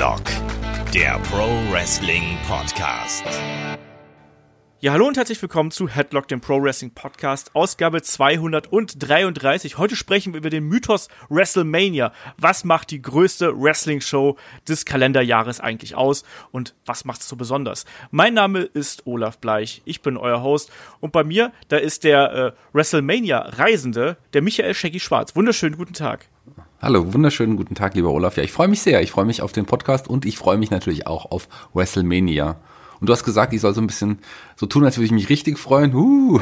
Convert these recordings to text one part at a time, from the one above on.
Headlock, der Pro Wrestling Podcast. Ja, hallo und herzlich willkommen zu Headlock, dem Pro Wrestling Podcast, Ausgabe 233. Heute sprechen wir über den Mythos WrestleMania. Was macht die größte Wrestling-Show des Kalenderjahres eigentlich aus und was macht es so besonders? Mein Name ist Olaf Bleich, ich bin euer Host und bei mir, da ist der äh, WrestleMania-Reisende, der Michael Shaggy Schwarz. Wunderschönen guten Tag. Hallo, wunderschönen guten Tag, lieber Olaf. Ja, ich freue mich sehr. Ich freue mich auf den Podcast und ich freue mich natürlich auch auf WrestleMania. Und du hast gesagt, ich soll so ein bisschen so tun, als würde ich mich richtig freuen. Uh.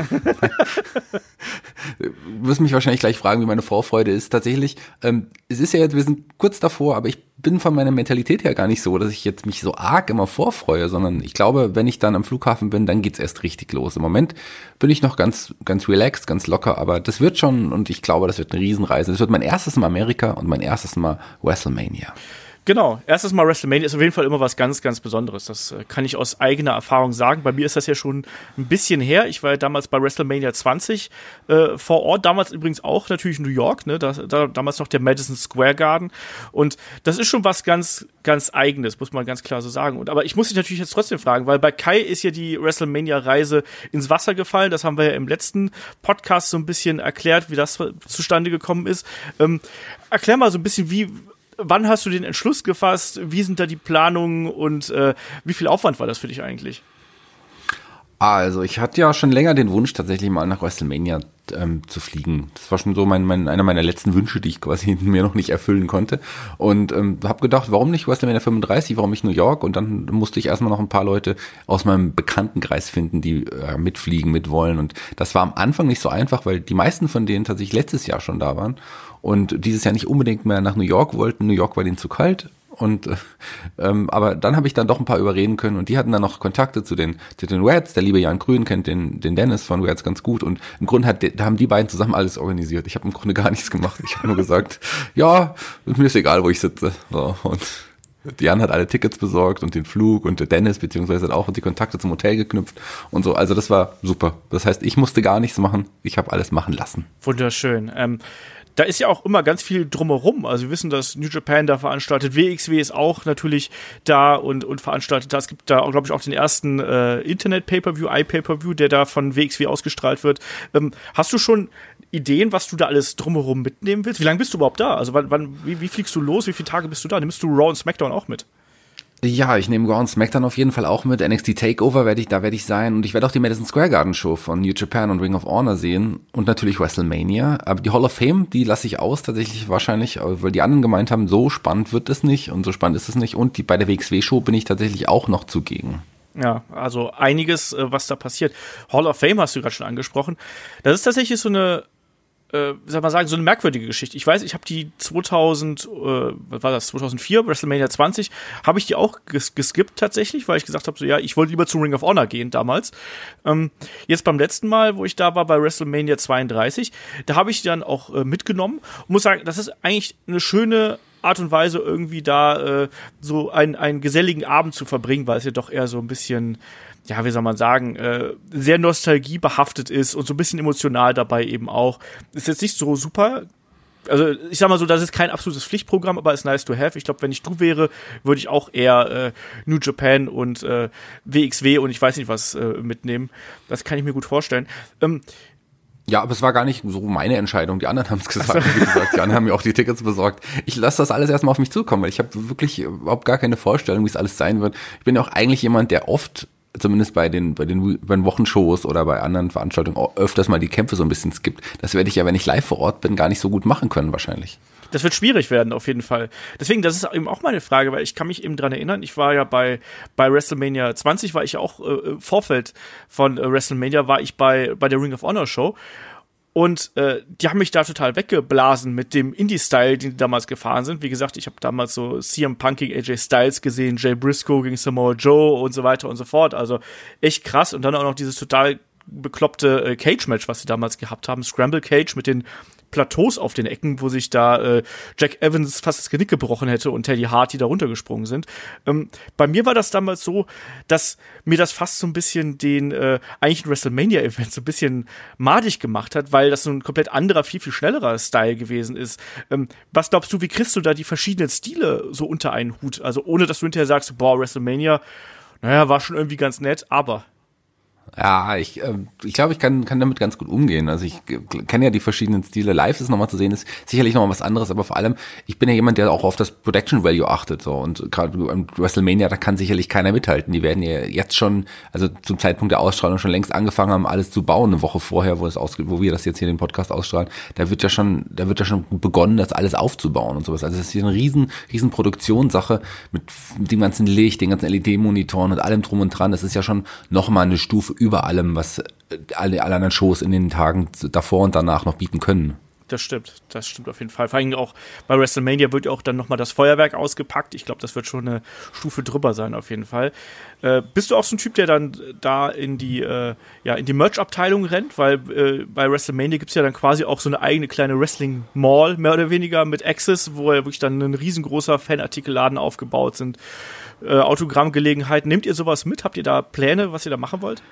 du wirst mich wahrscheinlich gleich fragen, wie meine Vorfreude ist. Tatsächlich, ähm, es ist ja jetzt, wir sind kurz davor, aber ich bin von meiner Mentalität her gar nicht so, dass ich jetzt mich so arg immer vorfreue, sondern ich glaube, wenn ich dann am Flughafen bin, dann geht's erst richtig los. Im Moment bin ich noch ganz, ganz relaxed, ganz locker, aber das wird schon und ich glaube, das wird eine Riesenreise. Das wird mein erstes Mal Amerika und mein erstes Mal WrestleMania. Genau, erstes Mal WrestleMania ist auf jeden Fall immer was ganz, ganz Besonderes. Das äh, kann ich aus eigener Erfahrung sagen. Bei mir ist das ja schon ein bisschen her. Ich war ja damals bei WrestleMania 20 äh, vor Ort, damals übrigens auch natürlich New York, ne? Da, da, damals noch der Madison Square Garden. Und das ist schon was ganz, ganz Eigenes, muss man ganz klar so sagen. Und, aber ich muss dich natürlich jetzt trotzdem fragen, weil bei Kai ist ja die WrestleMania-Reise ins Wasser gefallen. Das haben wir ja im letzten Podcast so ein bisschen erklärt, wie das zustande gekommen ist. Ähm, erklär mal so ein bisschen, wie wann hast du den Entschluss gefasst? Wie sind da die Planungen und äh, wie viel Aufwand war das für dich eigentlich? Also, ich hatte ja schon länger den Wunsch, tatsächlich mal nach WrestleMania ähm, zu fliegen. Das war schon so mein, mein, einer meiner letzten Wünsche, die ich quasi mir noch nicht erfüllen konnte. Und ähm, habe gedacht, warum nicht WrestleMania 35, warum nicht New York? Und dann musste ich erstmal noch ein paar Leute aus meinem Bekanntenkreis finden, die äh, mitfliegen, mitwollen. Und das war am Anfang nicht so einfach, weil die meisten von denen tatsächlich letztes Jahr schon da waren und dieses Jahr nicht unbedingt mehr nach New York wollten. New York war denen zu kalt. Und ähm, aber dann habe ich dann doch ein paar überreden können und die hatten dann noch Kontakte zu den zu den Reds. Der liebe Jan Grün kennt den den Dennis von Reds ganz gut und im Grunde hat da haben die beiden zusammen alles organisiert. Ich habe im Grunde gar nichts gemacht. Ich habe nur gesagt, ja, mir ist egal, wo ich sitze. So, und Jan hat alle Tickets besorgt und den Flug und der Dennis beziehungsweise hat auch die Kontakte zum Hotel geknüpft und so. Also das war super. Das heißt, ich musste gar nichts machen. Ich habe alles machen lassen. Wunderschön. Ähm da ist ja auch immer ganz viel drumherum. Also wir wissen, dass New Japan da veranstaltet, WXW ist auch natürlich da und, und veranstaltet da. Es gibt da, glaube ich, auch den ersten äh, Internet-Pay-Per-View, iPay-Per-View, der da von WXW ausgestrahlt wird. Ähm, hast du schon Ideen, was du da alles drumherum mitnehmen willst? Wie lange bist du überhaupt da? Also wann, wann wie, wie fliegst du los? Wie viele Tage bist du da? Nimmst du Raw und SmackDown auch mit? Ja, ich nehme Raw und SmackDown auf jeden Fall auch mit. NXT Takeover werde ich, da werde ich sein. Und ich werde auch die Madison Square Garden Show von New Japan und Ring of Honor sehen. Und natürlich WrestleMania. Aber die Hall of Fame, die lasse ich aus, tatsächlich wahrscheinlich, weil die anderen gemeint haben, so spannend wird es nicht und so spannend ist es nicht. Und die, bei der WXW Show bin ich tatsächlich auch noch zugegen. Ja, also einiges, äh, was da passiert. Hall of Fame hast du gerade schon angesprochen. Das ist tatsächlich so eine äh, sag mal sagen, so eine merkwürdige Geschichte. Ich weiß, ich habe die 2000, äh, was war das, 2004, WrestleMania 20, habe ich die auch ges geskippt tatsächlich, weil ich gesagt habe, so ja, ich wollte lieber zu Ring of Honor gehen damals. Ähm, jetzt beim letzten Mal, wo ich da war, bei WrestleMania 32, da habe ich die dann auch äh, mitgenommen und muss sagen, das ist eigentlich eine schöne Art und Weise irgendwie da äh, so einen, einen geselligen Abend zu verbringen, weil es ja doch eher so ein bisschen ja, wie soll man sagen, äh, sehr nostalgiebehaftet ist und so ein bisschen emotional dabei eben auch. Ist jetzt nicht so super. Also ich sag mal so, das ist kein absolutes Pflichtprogramm, aber ist nice to have. Ich glaube, wenn ich du wäre, würde ich auch eher äh, New Japan und äh, WXW und ich weiß nicht was äh, mitnehmen. Das kann ich mir gut vorstellen. Ähm, ja, aber es war gar nicht so meine Entscheidung. Die anderen haben es gesagt. Wie gesagt, die anderen haben mir auch die Tickets besorgt. Ich lasse das alles erstmal auf mich zukommen, weil ich habe wirklich überhaupt gar keine Vorstellung, wie es alles sein wird. Ich bin ja auch eigentlich jemand, der oft zumindest bei den, bei den, bei den Wochenshows oder bei anderen Veranstaltungen öfters mal die Kämpfe so ein bisschen skippt. Das werde ich ja, wenn ich live vor Ort bin, gar nicht so gut machen können wahrscheinlich. Das wird schwierig werden, auf jeden Fall. Deswegen, das ist eben auch meine Frage, weil ich kann mich eben dran erinnern, ich war ja bei, bei WrestleMania 20, war ich ja auch äh, Vorfeld von äh, WrestleMania, war ich bei, bei der Ring of Honor Show und äh, die haben mich da total weggeblasen mit dem Indie-Style, den die damals gefahren sind. Wie gesagt, ich habe damals so CM Punk gegen AJ Styles gesehen, Jay Briscoe gegen Samoa Joe und so weiter und so fort. Also echt krass. Und dann auch noch dieses total bekloppte äh, Cage-Match, was sie damals gehabt haben. Scramble Cage mit den Plateaus auf den Ecken, wo sich da äh, Jack Evans fast das Genick gebrochen hätte und Teddy Hart, die da runtergesprungen sind. Ähm, bei mir war das damals so, dass mir das fast so ein bisschen den äh, eigentlichen WrestleMania-Event so ein bisschen madig gemacht hat, weil das so ein komplett anderer, viel, viel schnellerer Style gewesen ist. Ähm, was glaubst du, wie kriegst du da die verschiedenen Stile so unter einen Hut? Also ohne, dass du hinterher sagst, boah, WrestleMania, naja, war schon irgendwie ganz nett, aber ja, ich, äh, ich glaube, ich kann, kann damit ganz gut umgehen. Also ich kenne ja die verschiedenen Stile. Live ist nochmal zu sehen, ist sicherlich nochmal was anderes, aber vor allem, ich bin ja jemand, der auch auf das Production Value achtet. So. Und gerade im WrestleMania, da kann sicherlich keiner mithalten. Die werden ja jetzt schon, also zum Zeitpunkt der Ausstrahlung schon längst angefangen haben, alles zu bauen, eine Woche vorher, wo es aus, wo wir das jetzt hier in den Podcast ausstrahlen. Da wird ja schon, da wird ja schon begonnen, das alles aufzubauen und sowas. Also es ist hier eine riesen, riesen Produktionssache mit dem ganzen Licht, den ganzen LED-Monitoren und allem drum und dran. Das ist ja schon nochmal eine Stufe über allem, was alle, alle anderen Shows in den Tagen davor und danach noch bieten können. Das stimmt, das stimmt auf jeden Fall. Vor allem auch bei WrestleMania wird auch dann nochmal das Feuerwerk ausgepackt. Ich glaube, das wird schon eine Stufe drüber sein, auf jeden Fall. Äh, bist du auch so ein Typ, der dann da in die, äh, ja, die Merch-Abteilung rennt? Weil äh, bei WrestleMania gibt es ja dann quasi auch so eine eigene kleine Wrestling-Mall, mehr oder weniger, mit Access, wo ja wirklich dann ein riesengroßer Fanartikelladen aufgebaut sind. Äh, Autogrammgelegenheiten. Nehmt ihr sowas mit? Habt ihr da Pläne, was ihr da machen wollt?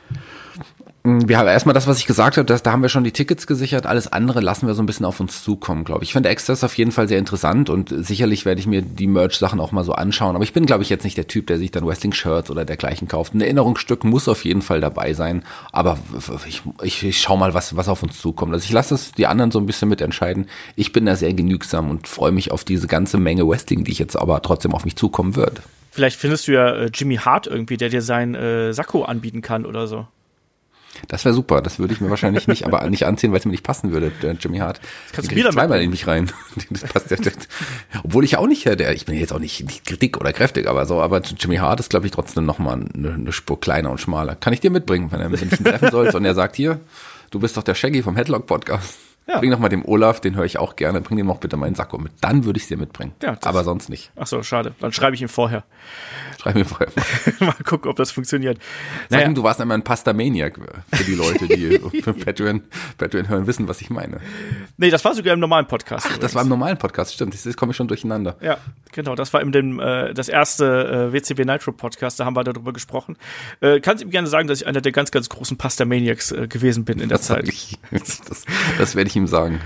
Wir haben erstmal das, was ich gesagt habe, dass, da haben wir schon die Tickets gesichert. Alles andere lassen wir so ein bisschen auf uns zukommen, glaube ich. Ich finde Access auf jeden Fall sehr interessant und sicherlich werde ich mir die Merch-Sachen auch mal so anschauen. Aber ich bin, glaube ich, jetzt nicht der Typ, der sich dann Wrestling-Shirts oder dergleichen kauft. Ein Erinnerungsstück muss auf jeden Fall dabei sein. Aber ich, ich, ich schau mal, was, was auf uns zukommt. Also ich lasse es die anderen so ein bisschen mitentscheiden. Ich bin da sehr genügsam und freue mich auf diese ganze Menge Wrestling, die ich jetzt aber trotzdem auf mich zukommen wird. Vielleicht findest du ja äh, Jimmy Hart irgendwie, der dir sein äh, Sakko anbieten kann oder so. Das wäre super. Das würde ich mir wahrscheinlich nicht, aber nicht anziehen, weil es mir nicht passen würde, der Jimmy Hart. Das kannst du wieder zweimal in mich rein. Das passt ja, obwohl ich auch nicht, der, ich bin jetzt auch nicht, nicht dick oder kräftig, aber so, aber Jimmy Hart ist, glaube ich, trotzdem nochmal eine, eine Spur kleiner und schmaler. Kann ich dir mitbringen, wenn, er, wenn ich ihn treffen soll und er sagt, hier, du bist doch der Shaggy vom Headlock Podcast. Ja. Bring doch mal dem Olaf, den höre ich auch gerne, bring ihm auch bitte meinen Sakko mit. Dann würde ich dir mitbringen. Ja, aber sonst nicht. Ach so, schade. Dann schreibe ich ihm vorher. Schreib mir vorher. mal gucken, ob das funktioniert. Sag naja. ihm, du warst einmal ein Pasta-Maniac für die Leute, die Patreon, Patreon hören, wissen, was ich meine. Nee, das war sogar im normalen Podcast. Ach, übrigens. das war im normalen Podcast, stimmt. Jetzt komme ich schon durcheinander. Ja, genau. Das war in dem, äh, das erste äh, WCW Nitro Podcast, da haben wir darüber gesprochen. Äh, kannst ihm gerne sagen, dass ich einer der ganz, ganz großen Pasta-Maniacs äh, gewesen bin in der das Zeit. Ich, das, das werde ich ihm sagen.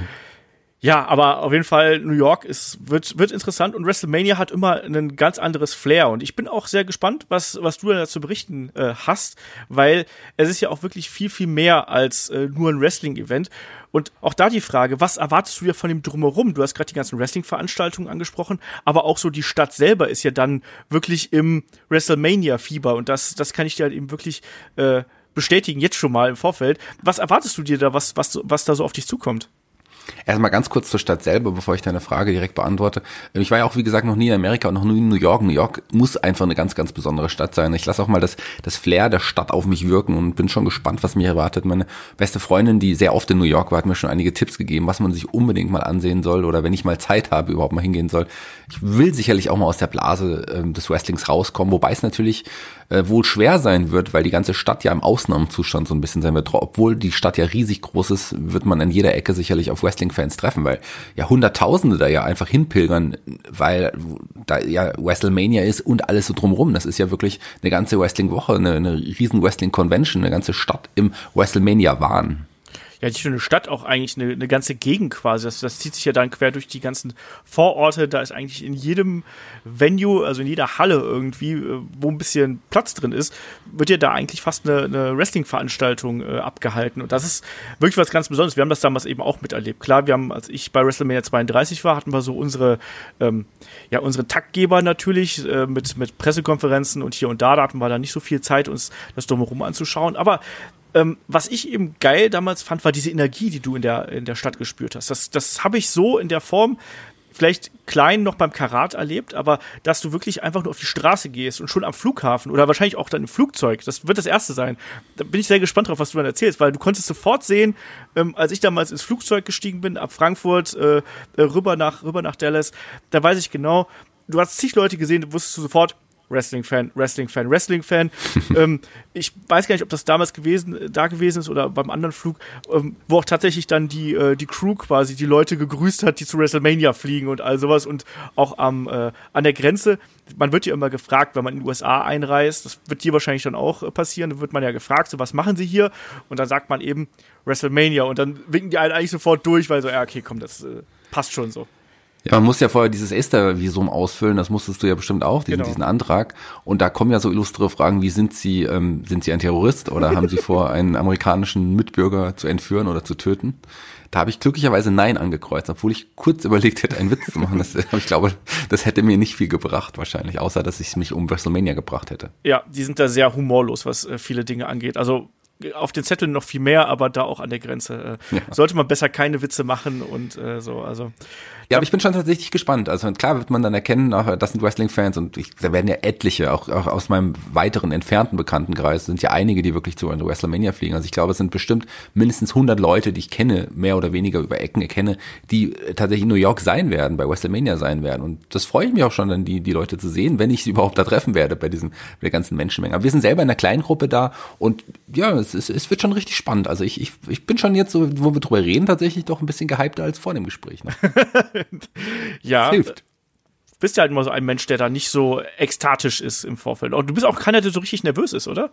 Ja, aber auf jeden Fall New York ist wird wird interessant und WrestleMania hat immer ein ganz anderes Flair und ich bin auch sehr gespannt, was was du dazu berichten äh, hast, weil es ist ja auch wirklich viel viel mehr als äh, nur ein Wrestling Event und auch da die Frage, was erwartest du ja von dem drumherum? Du hast gerade die ganzen Wrestling Veranstaltungen angesprochen, aber auch so die Stadt selber ist ja dann wirklich im WrestleMania Fieber und das das kann ich dir halt eben wirklich äh, bestätigen jetzt schon mal im Vorfeld. Was erwartest du dir da, was was was da so auf dich zukommt? Erstmal ganz kurz zur Stadt selber, bevor ich deine Frage direkt beantworte. Ich war ja auch, wie gesagt, noch nie in Amerika und noch nie in New York. New York muss einfach eine ganz, ganz besondere Stadt sein. Ich lasse auch mal das, das Flair der Stadt auf mich wirken und bin schon gespannt, was mich erwartet. Meine beste Freundin, die sehr oft in New York war, hat mir schon einige Tipps gegeben, was man sich unbedingt mal ansehen soll oder wenn ich mal Zeit habe, überhaupt mal hingehen soll. Ich will sicherlich auch mal aus der Blase äh, des Wrestlings rauskommen, wobei es natürlich äh, wohl schwer sein wird, weil die ganze Stadt ja im Ausnahmezustand so ein bisschen sein wird. Obwohl die Stadt ja riesig groß ist, wird man an jeder Ecke sicherlich auf Wrestling-Fans treffen, weil ja Hunderttausende da ja einfach hinpilgern, weil da ja WrestleMania ist und alles so drumrum. Das ist ja wirklich eine ganze Wrestling-Woche, eine, eine riesen Wrestling-Convention, eine ganze Stadt im WrestleMania-Wahn ja nicht nur eine Stadt, auch eigentlich eine, eine ganze Gegend quasi. Das, das zieht sich ja dann quer durch die ganzen Vororte. Da ist eigentlich in jedem Venue, also in jeder Halle irgendwie, äh, wo ein bisschen Platz drin ist, wird ja da eigentlich fast eine, eine Wrestling-Veranstaltung äh, abgehalten. Und das ist wirklich was ganz Besonderes. Wir haben das damals eben auch miterlebt. Klar, wir haben, als ich bei WrestleMania 32 war, hatten wir so unsere, ähm, ja, unsere Taktgeber natürlich äh, mit, mit Pressekonferenzen und hier und da, da hatten wir dann nicht so viel Zeit, uns das drumherum anzuschauen. Aber ähm, was ich eben geil damals fand, war diese Energie, die du in der, in der Stadt gespürt hast. Das, das habe ich so in der Form vielleicht klein noch beim Karat erlebt, aber dass du wirklich einfach nur auf die Straße gehst und schon am Flughafen oder wahrscheinlich auch dann im Flugzeug, das wird das erste sein. Da bin ich sehr gespannt drauf, was du dann erzählst, weil du konntest sofort sehen, ähm, als ich damals ins Flugzeug gestiegen bin, ab Frankfurt äh, äh rüber, nach, rüber nach Dallas, da weiß ich genau, du hast zig Leute gesehen, du wusstest du sofort, Wrestling-Fan, Wrestling-Fan, Wrestling-Fan. ähm, ich weiß gar nicht, ob das damals gewesen, da gewesen ist oder beim anderen Flug, ähm, wo auch tatsächlich dann die, äh, die Crew quasi die Leute gegrüßt hat, die zu WrestleMania fliegen und all sowas und auch am, äh, an der Grenze. Man wird ja immer gefragt, wenn man in die USA einreist, das wird dir wahrscheinlich dann auch äh, passieren, dann wird man ja gefragt, so was machen sie hier? Und dann sagt man eben WrestleMania und dann winken die einen eigentlich sofort durch, weil so, ja, okay, komm, das äh, passt schon so. Ja, man muss ja vorher dieses Esther-Visum ausfüllen, das musstest du ja bestimmt auch, diesen, genau. diesen Antrag. Und da kommen ja so illustre Fragen, wie sind Sie, ähm, sind Sie ein Terrorist oder haben Sie vor, einen amerikanischen Mitbürger zu entführen oder zu töten? Da habe ich glücklicherweise Nein angekreuzt, obwohl ich kurz überlegt hätte, einen Witz zu machen. Das, ich glaube, das hätte mir nicht viel gebracht wahrscheinlich, außer dass ich mich um WrestleMania gebracht hätte. Ja, die sind da sehr humorlos, was äh, viele Dinge angeht. Also auf den Zetteln noch viel mehr, aber da auch an der Grenze. Äh, ja. Sollte man besser keine Witze machen und äh, so. Also ja, aber ich bin schon tatsächlich gespannt. Also klar wird man dann erkennen, ach, das sind Wrestling-Fans und ich, da werden ja etliche, auch, auch aus meinem weiteren entfernten Bekanntenkreis sind ja einige, die wirklich zu WrestleMania fliegen. Also ich glaube, es sind bestimmt mindestens 100 Leute, die ich kenne, mehr oder weniger über Ecken erkenne, die tatsächlich in New York sein werden, bei WrestleMania sein werden. Und das freue ich mich auch schon, dann die, die Leute zu sehen, wenn ich sie überhaupt da treffen werde bei diesem, bei der ganzen Menschenmenge. Aber wir sind selber in einer kleinen Gruppe da und ja, es, es, es wird schon richtig spannend. Also ich, ich, ich bin schon jetzt so, wo wir drüber reden, tatsächlich doch ein bisschen gehypter als vor dem Gespräch. Ne? ja. Das hilft. Du bist ja halt immer so ein Mensch, der da nicht so ekstatisch ist im Vorfeld. Und du bist auch keiner, der so richtig nervös ist, oder?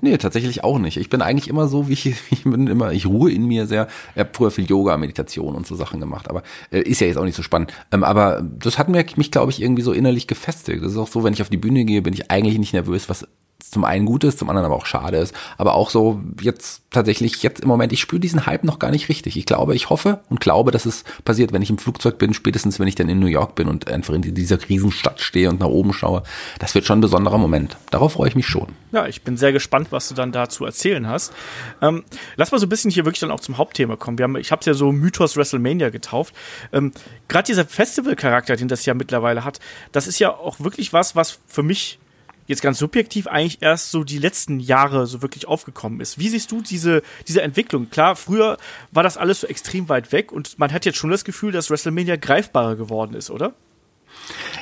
Nee, tatsächlich auch nicht. Ich bin eigentlich immer so, wie ich, ich bin immer, ich ruhe in mir sehr. Ich habe früher viel Yoga, Meditation und so Sachen gemacht, aber äh, ist ja jetzt auch nicht so spannend. Ähm, aber das hat mir, mich, glaube ich, irgendwie so innerlich gefestigt. Das ist auch so, wenn ich auf die Bühne gehe, bin ich eigentlich nicht nervös, was zum einen gut ist, zum anderen aber auch schade ist. Aber auch so jetzt tatsächlich, jetzt im Moment, ich spüre diesen Hype noch gar nicht richtig. Ich glaube, ich hoffe und glaube, dass es passiert, wenn ich im Flugzeug bin, spätestens wenn ich dann in New York bin und einfach in dieser Riesenstadt stehe und nach oben schaue. Das wird schon ein besonderer Moment. Darauf freue ich mich schon. Ja, ich bin sehr gespannt, was du dann dazu erzählen hast. Ähm, lass mal so ein bisschen hier wirklich dann auch zum Hauptthema kommen. Wir haben, ich habe es ja so Mythos WrestleMania getauft. Ähm, Gerade dieser Festival-Charakter, den das ja mittlerweile hat, das ist ja auch wirklich was, was für mich jetzt ganz subjektiv eigentlich erst so die letzten Jahre so wirklich aufgekommen ist. Wie siehst du diese, diese Entwicklung? Klar, früher war das alles so extrem weit weg und man hat jetzt schon das Gefühl, dass WrestleMania greifbarer geworden ist, oder?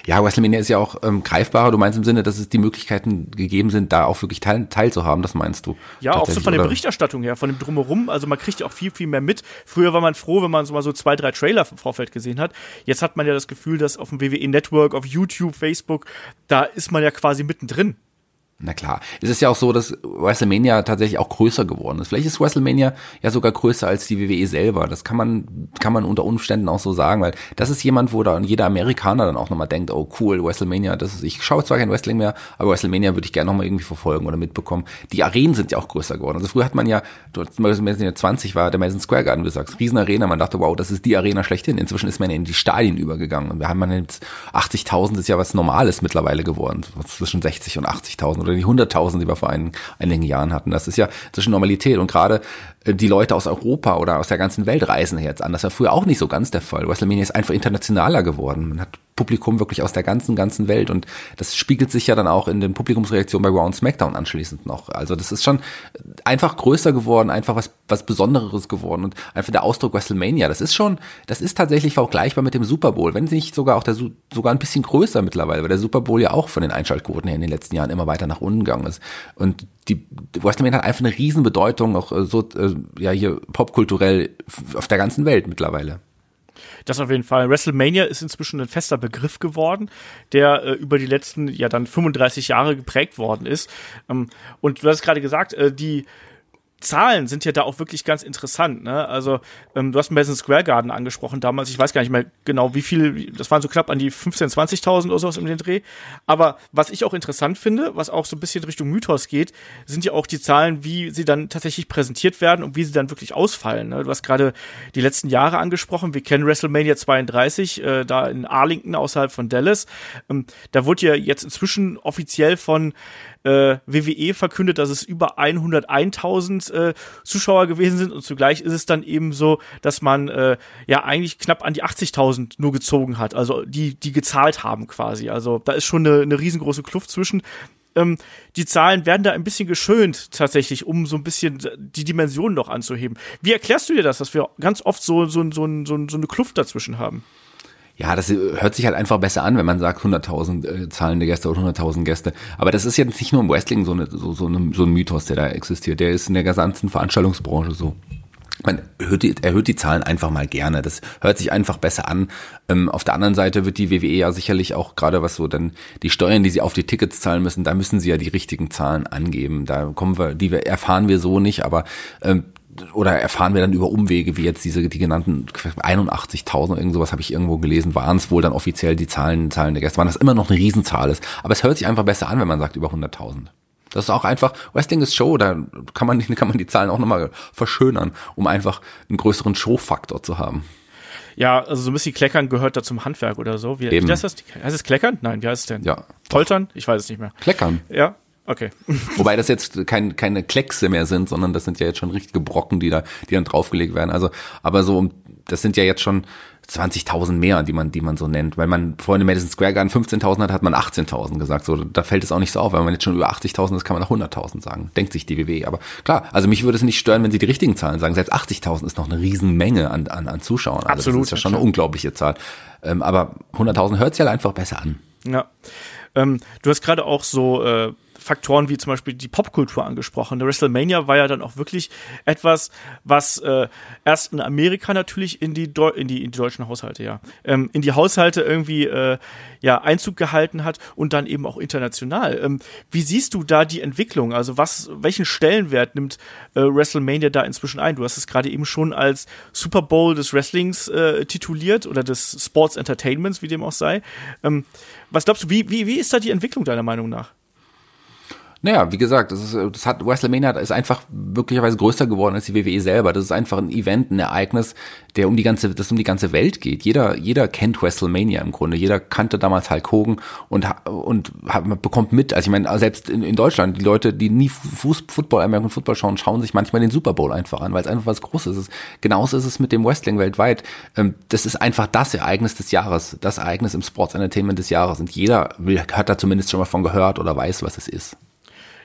Ja, WrestleMania ist ja auch ähm, greifbarer. Du meinst im Sinne, dass es die Möglichkeiten gegeben sind, da auch wirklich teil, teilzuhaben. Das meinst du? Ja, auch so von der Berichterstattung her, von dem Drumherum. Also man kriegt ja auch viel, viel mehr mit. Früher war man froh, wenn man so mal so zwei, drei Trailer im Vorfeld gesehen hat. Jetzt hat man ja das Gefühl, dass auf dem WWE Network, auf YouTube, Facebook, da ist man ja quasi mittendrin. Na klar. Es ist ja auch so, dass WrestleMania tatsächlich auch größer geworden ist. Vielleicht ist WrestleMania ja sogar größer als die WWE selber. Das kann man, kann man unter Umständen auch so sagen, weil das ist jemand, wo da jeder Amerikaner dann auch nochmal denkt, oh cool, WrestleMania, das ist, ich schaue zwar kein Wrestling mehr, aber WrestleMania würde ich gerne nochmal irgendwie verfolgen oder mitbekommen. Die Arenen sind ja auch größer geworden. Also früher hat man ja, zum Beispiel 20 war der Madison Square Garden, wie du sagst, Riesenarena, man dachte, wow, das ist die Arena schlechthin. Inzwischen ist man in die Stadien übergegangen und wir haben jetzt 80.000 ist ja was Normales mittlerweile geworden, zwischen 60 und 80.000 oder die 100.000, die wir vor ein, einigen Jahren hatten. Das ist ja zwischen Normalität und gerade die Leute aus Europa oder aus der ganzen Welt reisen jetzt an. Das war früher auch nicht so ganz der Fall. WrestleMania ist einfach internationaler geworden. Man hat Publikum wirklich aus der ganzen, ganzen Welt und das spiegelt sich ja dann auch in den Publikumsreaktionen bei Raw und SmackDown anschließend noch. Also das ist schon einfach größer geworden, einfach was, was Besonderes geworden und einfach der Ausdruck WrestleMania, das ist schon, das ist tatsächlich vergleichbar mit dem Super Bowl, wenn nicht sogar auch der, sogar ein bisschen größer mittlerweile, weil der Super Bowl ja auch von den Einschaltquoten her in den letzten Jahren immer weiter nach unten gegangen ist. Und die WrestleMania hat einfach eine Riesenbedeutung, auch äh, so, äh, ja, hier popkulturell auf der ganzen Welt mittlerweile. Das auf jeden Fall. WrestleMania ist inzwischen ein fester Begriff geworden, der äh, über die letzten ja dann 35 Jahre geprägt worden ist. Ähm, und du hast gerade gesagt, äh, die Zahlen sind ja da auch wirklich ganz interessant. Ne? Also ähm, du hast Madison Square Garden angesprochen damals. Ich weiß gar nicht mehr genau, wie viel. Das waren so knapp an die 15.000, 20.000 oder sowas um den Dreh. Aber was ich auch interessant finde, was auch so ein bisschen Richtung Mythos geht, sind ja auch die Zahlen, wie sie dann tatsächlich präsentiert werden und wie sie dann wirklich ausfallen. Ne? Du hast gerade die letzten Jahre angesprochen. Wir kennen WrestleMania 32 äh, da in Arlington außerhalb von Dallas. Ähm, da wurde ja jetzt inzwischen offiziell von äh, WWE verkündet, dass es über 101.000 äh, Zuschauer gewesen sind und zugleich ist es dann eben so, dass man äh, ja eigentlich knapp an die 80.000 nur gezogen hat, also die die gezahlt haben quasi. Also da ist schon eine, eine riesengroße Kluft zwischen. Ähm, die Zahlen werden da ein bisschen geschönt tatsächlich, um so ein bisschen die Dimensionen noch anzuheben. Wie erklärst du dir das, dass wir ganz oft so so so, so, so eine Kluft dazwischen haben? Ja, das hört sich halt einfach besser an, wenn man sagt 100.000 äh, zahlende Gäste oder 100.000 Gäste. Aber das ist jetzt nicht nur im Wrestling so, eine, so, so, eine, so ein Mythos, der da existiert. Der ist in der gesamten Veranstaltungsbranche so. Man erhöht die, erhöht die Zahlen einfach mal gerne. Das hört sich einfach besser an. Ähm, auf der anderen Seite wird die WWE ja sicherlich auch gerade was so dann die Steuern, die sie auf die Tickets zahlen müssen, da müssen sie ja die richtigen Zahlen angeben. Da kommen wir, die erfahren wir so nicht, aber ähm, oder erfahren wir dann über Umwege, wie jetzt diese, die genannten 81.000, irgend sowas habe ich irgendwo gelesen, waren es wohl dann offiziell die Zahlen, Zahlen der Gäste, waren das immer noch eine Riesenzahl ist. Aber es hört sich einfach besser an, wenn man sagt über 100.000. Das ist auch einfach, Wrestling ist Show, da kann man, kann man die Zahlen auch nochmal verschönern, um einfach einen größeren Showfaktor zu haben. Ja, also so ein bisschen Kleckern gehört da zum Handwerk oder so. Wie, Eben. wie heißt das? Heißt es Kleckern? Nein, wie heißt es denn? Ja. Poltern? Ich weiß es nicht mehr. Kleckern. Ja, okay. Wobei das jetzt kein, keine Kleckse mehr sind, sondern das sind ja jetzt schon richtige Brocken, die da, die dann draufgelegt werden. Also, aber so, das sind ja jetzt schon 20.000 mehr, die man, die man so nennt. Weil man vorhin im Madison Square Garden 15.000 hat, hat man 18.000 gesagt. So, da fällt es auch nicht so auf. Wenn man jetzt schon über 80.000 ist, kann man auch 100.000 sagen. Denkt sich die WWE. Aber klar, also mich würde es nicht stören, wenn sie die richtigen Zahlen sagen. Selbst 80.000 ist noch eine Riesenmenge an, an, an Zuschauern. Also Absolut, Das ist ja schon eine unglaubliche Zahl. Ähm, aber 100.000 hört sich halt einfach besser an. Ja. Ähm, du hast gerade auch so äh, Faktoren wie zum Beispiel die Popkultur angesprochen. Der WrestleMania war ja dann auch wirklich etwas, was äh, erst in Amerika natürlich in die, Deu in die, in die deutschen Haushalte, ja, ähm, in die Haushalte irgendwie äh, ja, Einzug gehalten hat und dann eben auch international. Ähm, wie siehst du da die Entwicklung? Also was, welchen Stellenwert nimmt äh, WrestleMania da inzwischen ein? Du hast es gerade eben schon als Super Bowl des Wrestlings äh, tituliert oder des Sports Entertainments, wie dem auch sei. Ähm, was glaubst du, wie, wie, wie ist da die Entwicklung deiner Meinung nach? Naja, wie gesagt, das, ist, das hat WrestleMania ist einfach möglicherweise größer geworden als die WWE selber. Das ist einfach ein Event, ein Ereignis, der um die ganze, das um die ganze Welt geht. Jeder, jeder kennt WrestleMania im Grunde. Jeder kannte damals Hulk Hogan und und bekommt mit. Also ich meine, selbst in, in Deutschland die Leute, die nie Fuß, Football, American Football schauen, schauen sich manchmal den Super Bowl einfach an, weil es einfach was Großes ist. Genauso ist es mit dem Wrestling weltweit. Ähm, das ist einfach das Ereignis des Jahres, das Ereignis im Sports Entertainment des Jahres. Und jeder will, hat da zumindest schon mal von gehört oder weiß, was es ist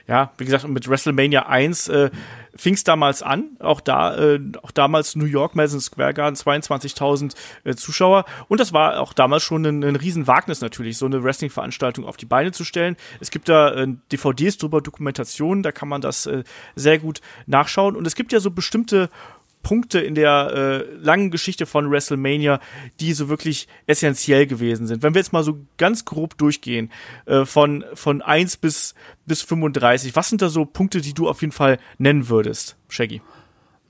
ja, wie gesagt, mit WrestleMania 1 äh, fing es damals an. Auch da, äh, auch damals New York, Madison Square Garden, 22.000 äh, Zuschauer. Und das war auch damals schon ein, ein Riesenwagnis natürlich, so eine Wrestling-Veranstaltung auf die Beine zu stellen. Es gibt da äh, DVDs drüber, Dokumentationen, da kann man das äh, sehr gut nachschauen. Und es gibt ja so bestimmte Punkte in der äh, langen Geschichte von WrestleMania, die so wirklich essentiell gewesen sind. Wenn wir jetzt mal so ganz grob durchgehen, äh, von, von 1 bis, bis 35, was sind da so Punkte, die du auf jeden Fall nennen würdest, Shaggy?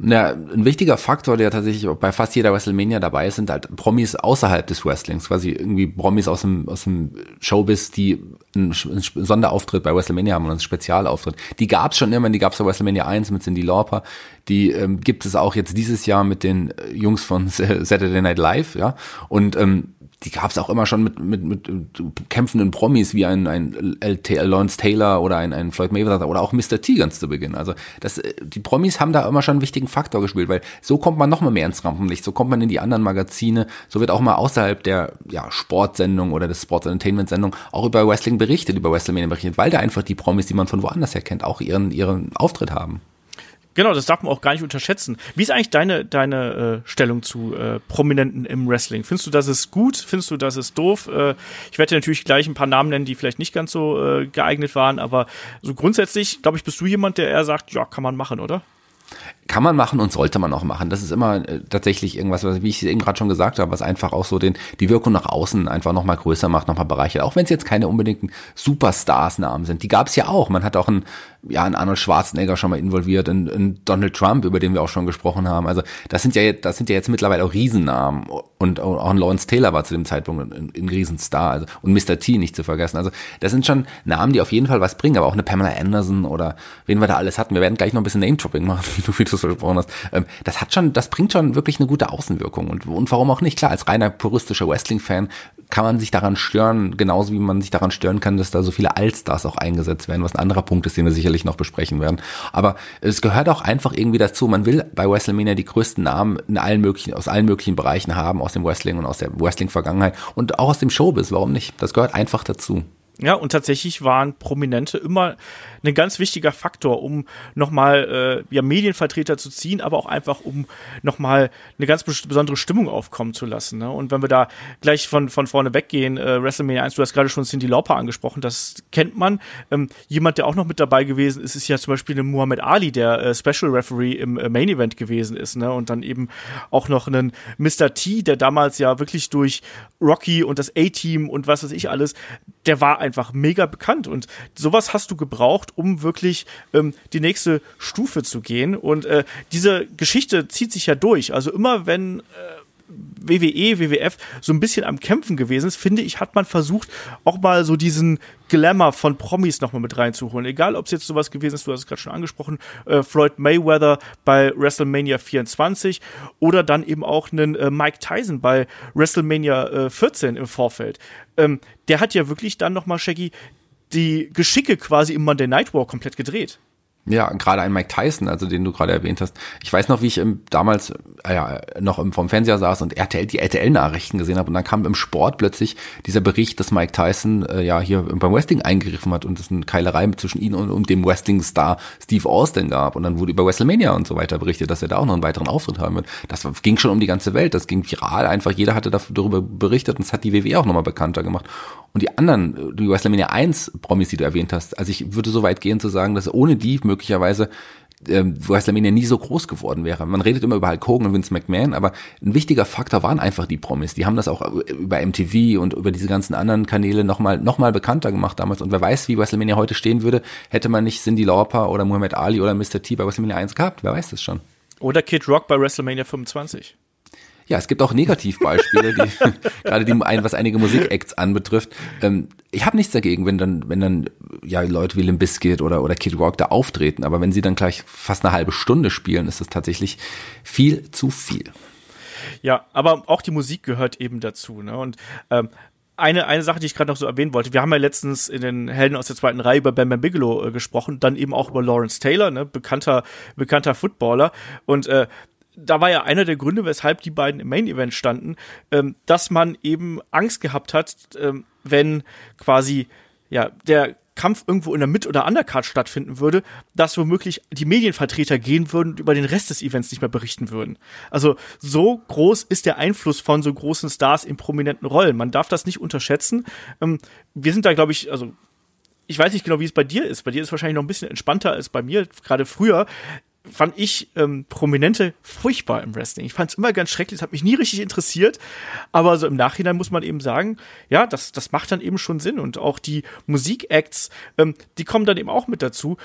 Ja, ein wichtiger Faktor, der tatsächlich bei fast jeder WrestleMania dabei ist, sind halt Promis außerhalb des Wrestlings, quasi irgendwie Promis aus dem, aus dem Showbiz, die einen, Sonderauftritt bei WrestleMania haben und einen Spezialauftritt. Die gab's schon immer, die gab's bei WrestleMania 1 mit Cindy Lauper, die ähm, gibt es auch jetzt dieses Jahr mit den äh, Jungs von Saturday Night Live, ja, und ähm, die gab es auch immer schon mit, mit, mit kämpfenden Promis wie ein, ein Lawrence Taylor oder ein, ein Floyd Mayweather oder auch Mr. T ganz zu Beginn. Also das, die Promis haben da immer schon einen wichtigen Faktor gespielt, weil so kommt man noch mal mehr ins Rampenlicht, so kommt man in die anderen Magazine, so wird auch mal außerhalb der ja, Sportsendung oder des Sports Entertainment Sendung auch über Wrestling berichtet, über WrestleMania berichtet, weil da einfach die Promis, die man von woanders her kennt, auch ihren, ihren Auftritt haben. Genau, das darf man auch gar nicht unterschätzen. Wie ist eigentlich deine, deine äh, Stellung zu äh, Prominenten im Wrestling? Findest du, das ist gut? Findest du, das ist doof? Äh, ich werde dir natürlich gleich ein paar Namen nennen, die vielleicht nicht ganz so äh, geeignet waren, aber so grundsätzlich, glaube ich, bist du jemand, der eher sagt, ja, kann man machen, oder? Kann man machen und sollte man auch machen. Das ist immer äh, tatsächlich irgendwas, was, wie ich eben gerade schon gesagt habe, was einfach auch so den, die Wirkung nach außen einfach nochmal größer macht, nochmal bereichert. Auch wenn es jetzt keine unbedingten Superstars-Namen sind. Die gab es ja auch. Man hat auch einen, ja, einen Arnold Schwarzenegger schon mal involviert, einen, einen Donald Trump, über den wir auch schon gesprochen haben. Also das sind ja, das sind ja jetzt mittlerweile auch Riesennamen. Und auch ein Lawrence Taylor war zu dem Zeitpunkt ein, ein Riesenstar. Also, und Mr. T nicht zu vergessen. Also das sind schon Namen, die auf jeden Fall was bringen. Aber auch eine Pamela Anderson oder wen wir da alles hatten. Wir werden gleich noch ein bisschen Name-Dropping machen, wie du, gesprochen hast. Ähm, das hat schon, das bringt schon wirklich eine gute Außenwirkung. Und, und warum auch nicht? Klar, als reiner puristischer Wrestling-Fan kann man sich daran stören, genauso wie man sich daran stören kann, dass da so viele Allstars auch eingesetzt werden, was ein anderer Punkt ist, den wir sicherlich noch besprechen werden. Aber es gehört auch einfach irgendwie dazu. Man will bei WrestleMania die größten Namen in allen möglichen, aus allen möglichen Bereichen haben, aus dem Wrestling und aus der Wrestling-Vergangenheit und auch aus dem Showbiz. Warum nicht? Das gehört einfach dazu. Ja, und tatsächlich waren Prominente immer ein ganz wichtiger Faktor, um nochmal äh, ja, Medienvertreter zu ziehen, aber auch einfach, um nochmal eine ganz besondere Stimmung aufkommen zu lassen. Ne? Und wenn wir da gleich von, von vorne weggehen, äh, WrestleMania 1, du hast gerade schon Cindy Lauper angesprochen, das kennt man. Ähm, jemand, der auch noch mit dabei gewesen ist, ist ja zum Beispiel Muhammad Ali, der äh, Special Referee im äh, Main Event gewesen ist. Ne? Und dann eben auch noch einen Mr. T, der damals ja wirklich durch Rocky und das A-Team und was weiß ich alles, der war einfach mega bekannt. Und sowas hast du gebraucht, um wirklich ähm, die nächste Stufe zu gehen. Und äh, diese Geschichte zieht sich ja durch. Also immer wenn äh, WWE, WWF so ein bisschen am Kämpfen gewesen ist, finde ich, hat man versucht, auch mal so diesen Glamour von Promis nochmal mit reinzuholen. Egal, ob es jetzt sowas gewesen ist, du hast es gerade schon angesprochen, äh, Floyd Mayweather bei WrestleMania 24 oder dann eben auch einen äh, Mike Tyson bei WrestleMania äh, 14 im Vorfeld. Ähm, der hat ja wirklich dann nochmal, Shaggy, die Geschicke quasi im Monday Night War komplett gedreht. Ja, gerade ein Mike Tyson, also den du gerade erwähnt hast. Ich weiß noch, wie ich im, damals äh, ja, noch im, vom Fernseher saß und RTL, die RTL-Nachrichten gesehen habe und dann kam im Sport plötzlich dieser Bericht, dass Mike Tyson äh, ja hier beim Wrestling eingegriffen hat und es eine Keilerei zwischen ihm und, und dem Wrestling-Star Steve Austin gab und dann wurde über WrestleMania und so weiter berichtet, dass er da auch noch einen weiteren Auftritt haben wird. Das ging schon um die ganze Welt, das ging viral, einfach jeder hatte darüber berichtet und es hat die WWE auch nochmal bekannter gemacht. Und die anderen, die WrestleMania 1 Promis, die du erwähnt hast, also ich würde so weit gehen zu sagen, dass ohne die möglicherweise ähm, WrestleMania nie so groß geworden wäre. Man redet immer über Hulk Hogan und Vince McMahon, aber ein wichtiger Faktor waren einfach die Promis. Die haben das auch über MTV und über diese ganzen anderen Kanäle nochmal noch mal bekannter gemacht damals. Und wer weiß, wie WrestleMania heute stehen würde, hätte man nicht Cindy Lauper oder Muhammad Ali oder Mr. T bei WrestleMania 1 gehabt. Wer weiß das schon. Oder Kid Rock bei WrestleMania 25. Ja, es gibt auch Negativbeispiele, die gerade die was einige Musikacts anbetrifft. Ähm, ich habe nichts dagegen, wenn dann, wenn dann ja Leute wie Limp Bizkit oder oder Kid Rock da auftreten, aber wenn sie dann gleich fast eine halbe Stunde spielen, ist das tatsächlich viel zu viel. Ja, aber auch die Musik gehört eben dazu. Ne? Und ähm, eine, eine Sache, die ich gerade noch so erwähnen wollte. Wir haben ja letztens in den Helden aus der zweiten Reihe über Bam Bam Bigelow äh, gesprochen, dann eben auch über Lawrence Taylor, ne, bekannter, bekannter Footballer. Und äh, da war ja einer der Gründe, weshalb die beiden im Main Event standen, ähm, dass man eben Angst gehabt hat, ähm, wenn quasi ja der Kampf irgendwo in der Mid- oder Undercard stattfinden würde, dass womöglich die Medienvertreter gehen würden und über den Rest des Events nicht mehr berichten würden. Also so groß ist der Einfluss von so großen Stars in prominenten Rollen. Man darf das nicht unterschätzen. Ähm, wir sind da, glaube ich, also ich weiß nicht genau, wie es bei dir ist. Bei dir ist es wahrscheinlich noch ein bisschen entspannter als bei mir, gerade früher fand ich ähm, Prominente furchtbar im Wrestling. Ich fand es immer ganz schrecklich, es hat mich nie richtig interessiert. Aber so im Nachhinein muss man eben sagen, ja, das, das macht dann eben schon Sinn. Und auch die Musikacts, ähm, die kommen dann eben auch mit dazu.